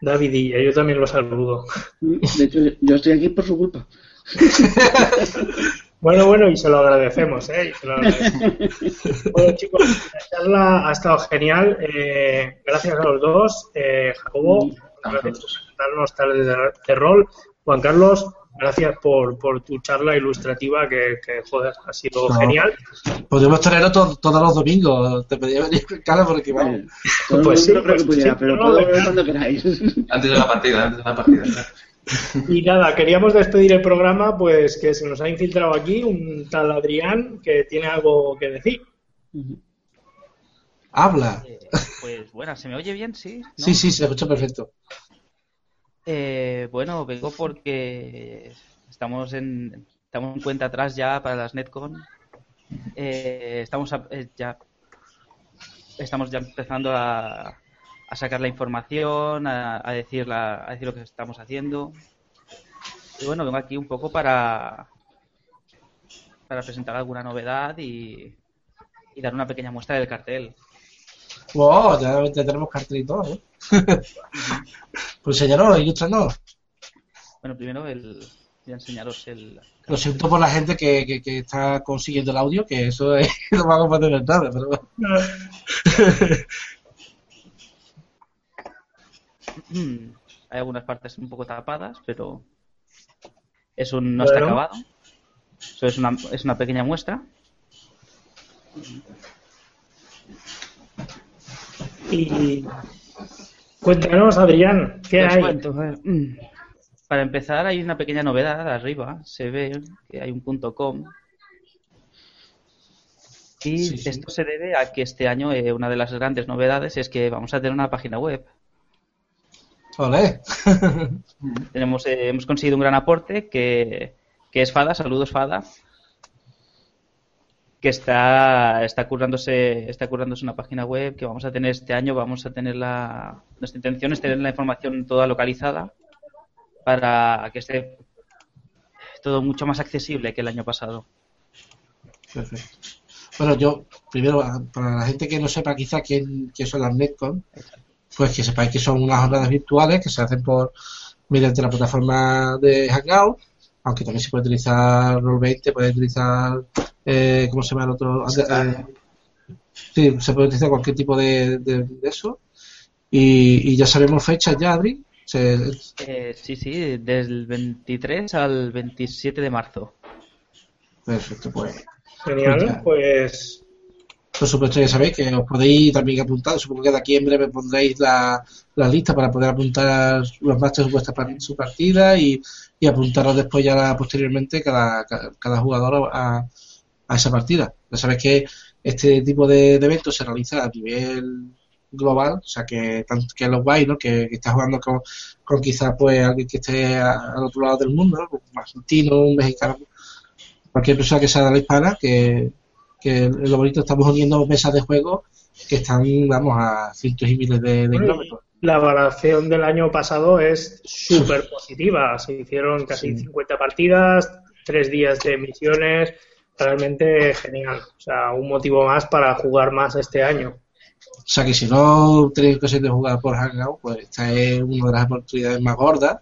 da vidilla. Yo también lo saludo. De hecho, yo estoy aquí por su culpa. Bueno, bueno, y se lo agradecemos, ¿eh? Bueno, chicos, la charla ha estado genial. Eh, gracias a los dos. Eh, Jacobo, gracias por presentarnos tarde de rol. Juan Carlos, gracias por, por tu charla ilustrativa que, que joder, ha sido genial. Podemos tenerlo todos los domingos. Te pedía venir, Carlos, porque vamos. pues sí, creo que pudiera, pero todo cuando queráis. Antes de la partida, antes de la partida. Y nada, queríamos despedir el programa, pues que se nos ha infiltrado aquí un tal Adrián que tiene algo que decir. Habla. Eh, pues bueno, ¿se me oye bien? Sí. Sí, sí, se escucha perfecto. Eh, bueno, vengo porque estamos en, estamos en cuenta atrás ya para las Netcon. Eh, estamos eh, ya estamos ya empezando a, a sacar la información, a, decir a decir lo que estamos haciendo. Y bueno, vengo aquí un poco para para presentar alguna novedad y, y dar una pequeña muestra del cartel. Wow, ya, tenemos cartel y todo, ¿eh? pues enseñaros, ilustranos. Bueno, primero el, voy a enseñaros el... Lo siento por la gente que, que, está consiguiendo el audio, que eso es, no va a compartir nada, pero... Hay algunas partes un poco tapadas, pero eso no está acabado. Eso es una, es una pequeña muestra. Y cuéntanos, Adrián, ¿qué hay? Mm. Para empezar, hay una pequeña novedad arriba. Se ve que hay un punto .com. Y esto se debe a que este año eh, una de las grandes novedades es que vamos a tener una página web. ¡Olé! Tenemos, eh, hemos conseguido un gran aporte que, que es Fada. Saludos, Fada que está, está currándose, está currándose una página web que vamos a tener este año, vamos a tener la, nuestra intención es tener la información toda localizada para que esté todo mucho más accesible que el año pasado. Perfecto. Bueno, yo, primero, para la gente que no sepa quizá quién, son las Netcon, pues que sepáis que son unas jornadas virtuales que se hacen por mediante la plataforma de Hangout, aunque también se puede utilizar Roll20, puede utilizar eh, ¿cómo se llama el otro? Eh, sí, se puede utilizar cualquier tipo de, de, eso. Y, y, ya sabemos fechas ya, Adri. Eh, sí, sí, del 23 al 27 de marzo. Perfecto, pues. Genial, pues. Por supuesto, ya sabéis que os podéis también apuntar. Supongo que de aquí en breve pondréis la, la lista para poder apuntar los matches de su partida y, y apuntaros después ya posteriormente cada, cada jugador a, a esa partida. Ya sabes que este tipo de, eventos se realiza a nivel global, o sea que, que los guay, ¿no? Que, que está jugando con, con quizás pues alguien que esté al otro lado del mundo, un argentino, un mexicano, cualquier persona que sea de la hispana, que, que lo bonito estamos uniendo mesas de juego que están, vamos, a cientos y miles de, kilómetros. La evaluación del año pasado es súper positiva. Se hicieron casi 50 partidas, tres días de misiones, realmente genial. O sea, un motivo más para jugar más este año. O sea que si no tenéis ocasión de jugar por Hangout, pues esta es una de las oportunidades más gordas.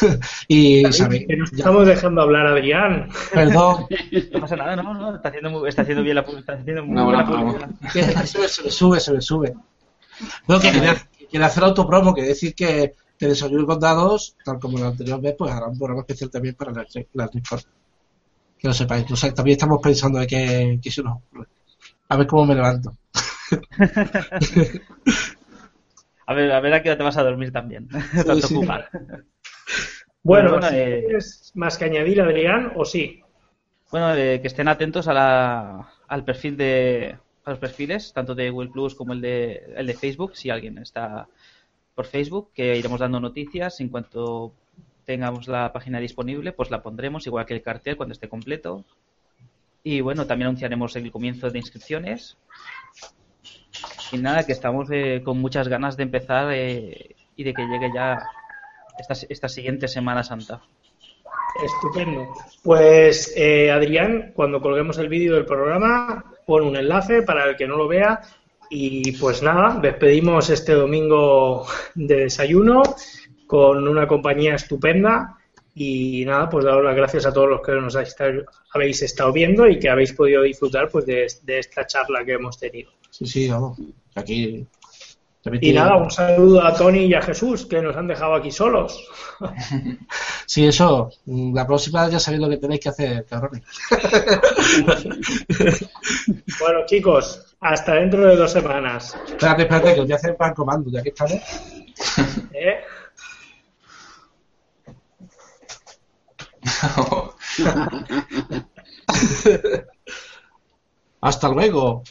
y sabéis, que nos estamos dejando hablar, Adrián. Perdón. No pasa nada, no, no, está haciendo, está haciendo bien la está haciendo muy buena sube, se me sube, se me sube. No, que quería, hacer autopromo, que decir que, que Desayuno con Dados, tal como la anterior vez, pues hará un programa especial también para las, las Que lo sepáis. O sea, también estamos pensando de que, que eso no. A ver cómo me levanto. a ver, a ver a qué hora te vas a dormir también. Tanto sí. ocupar. Bueno, bueno, si eh, ¿tienes más que añadir, Adrián, o sí? Bueno, eh, que estén atentos a la, al perfil de a los perfiles, tanto de Google Plus como el de, el de Facebook, si alguien está por Facebook, que iremos dando noticias en cuanto tengamos la página disponible, pues la pondremos, igual que el cartel cuando esté completo. Y bueno, también anunciaremos el comienzo de inscripciones. Y nada, que estamos eh, con muchas ganas de empezar eh, y de que llegue ya esta, esta siguiente Semana Santa. Estupendo. Pues eh, Adrián, cuando colguemos el vídeo del programa, pon un enlace para el que no lo vea. Y pues nada, despedimos este domingo de desayuno con una compañía estupenda. Y nada, pues daros las gracias a todos los que nos habéis estado viendo y que habéis podido disfrutar pues de, de esta charla que hemos tenido. Sí, sí, vamos. Aquí. Y nada, un saludo a Tony y a Jesús que nos han dejado aquí solos. Sí, eso. La próxima ya sabéis lo que tenéis que hacer, cabrones. Bueno, chicos, hasta dentro de dos semanas. Espérate, espérate, que os voy a hacer pan comando, ya que estamos. ¿Eh? Hasta luego.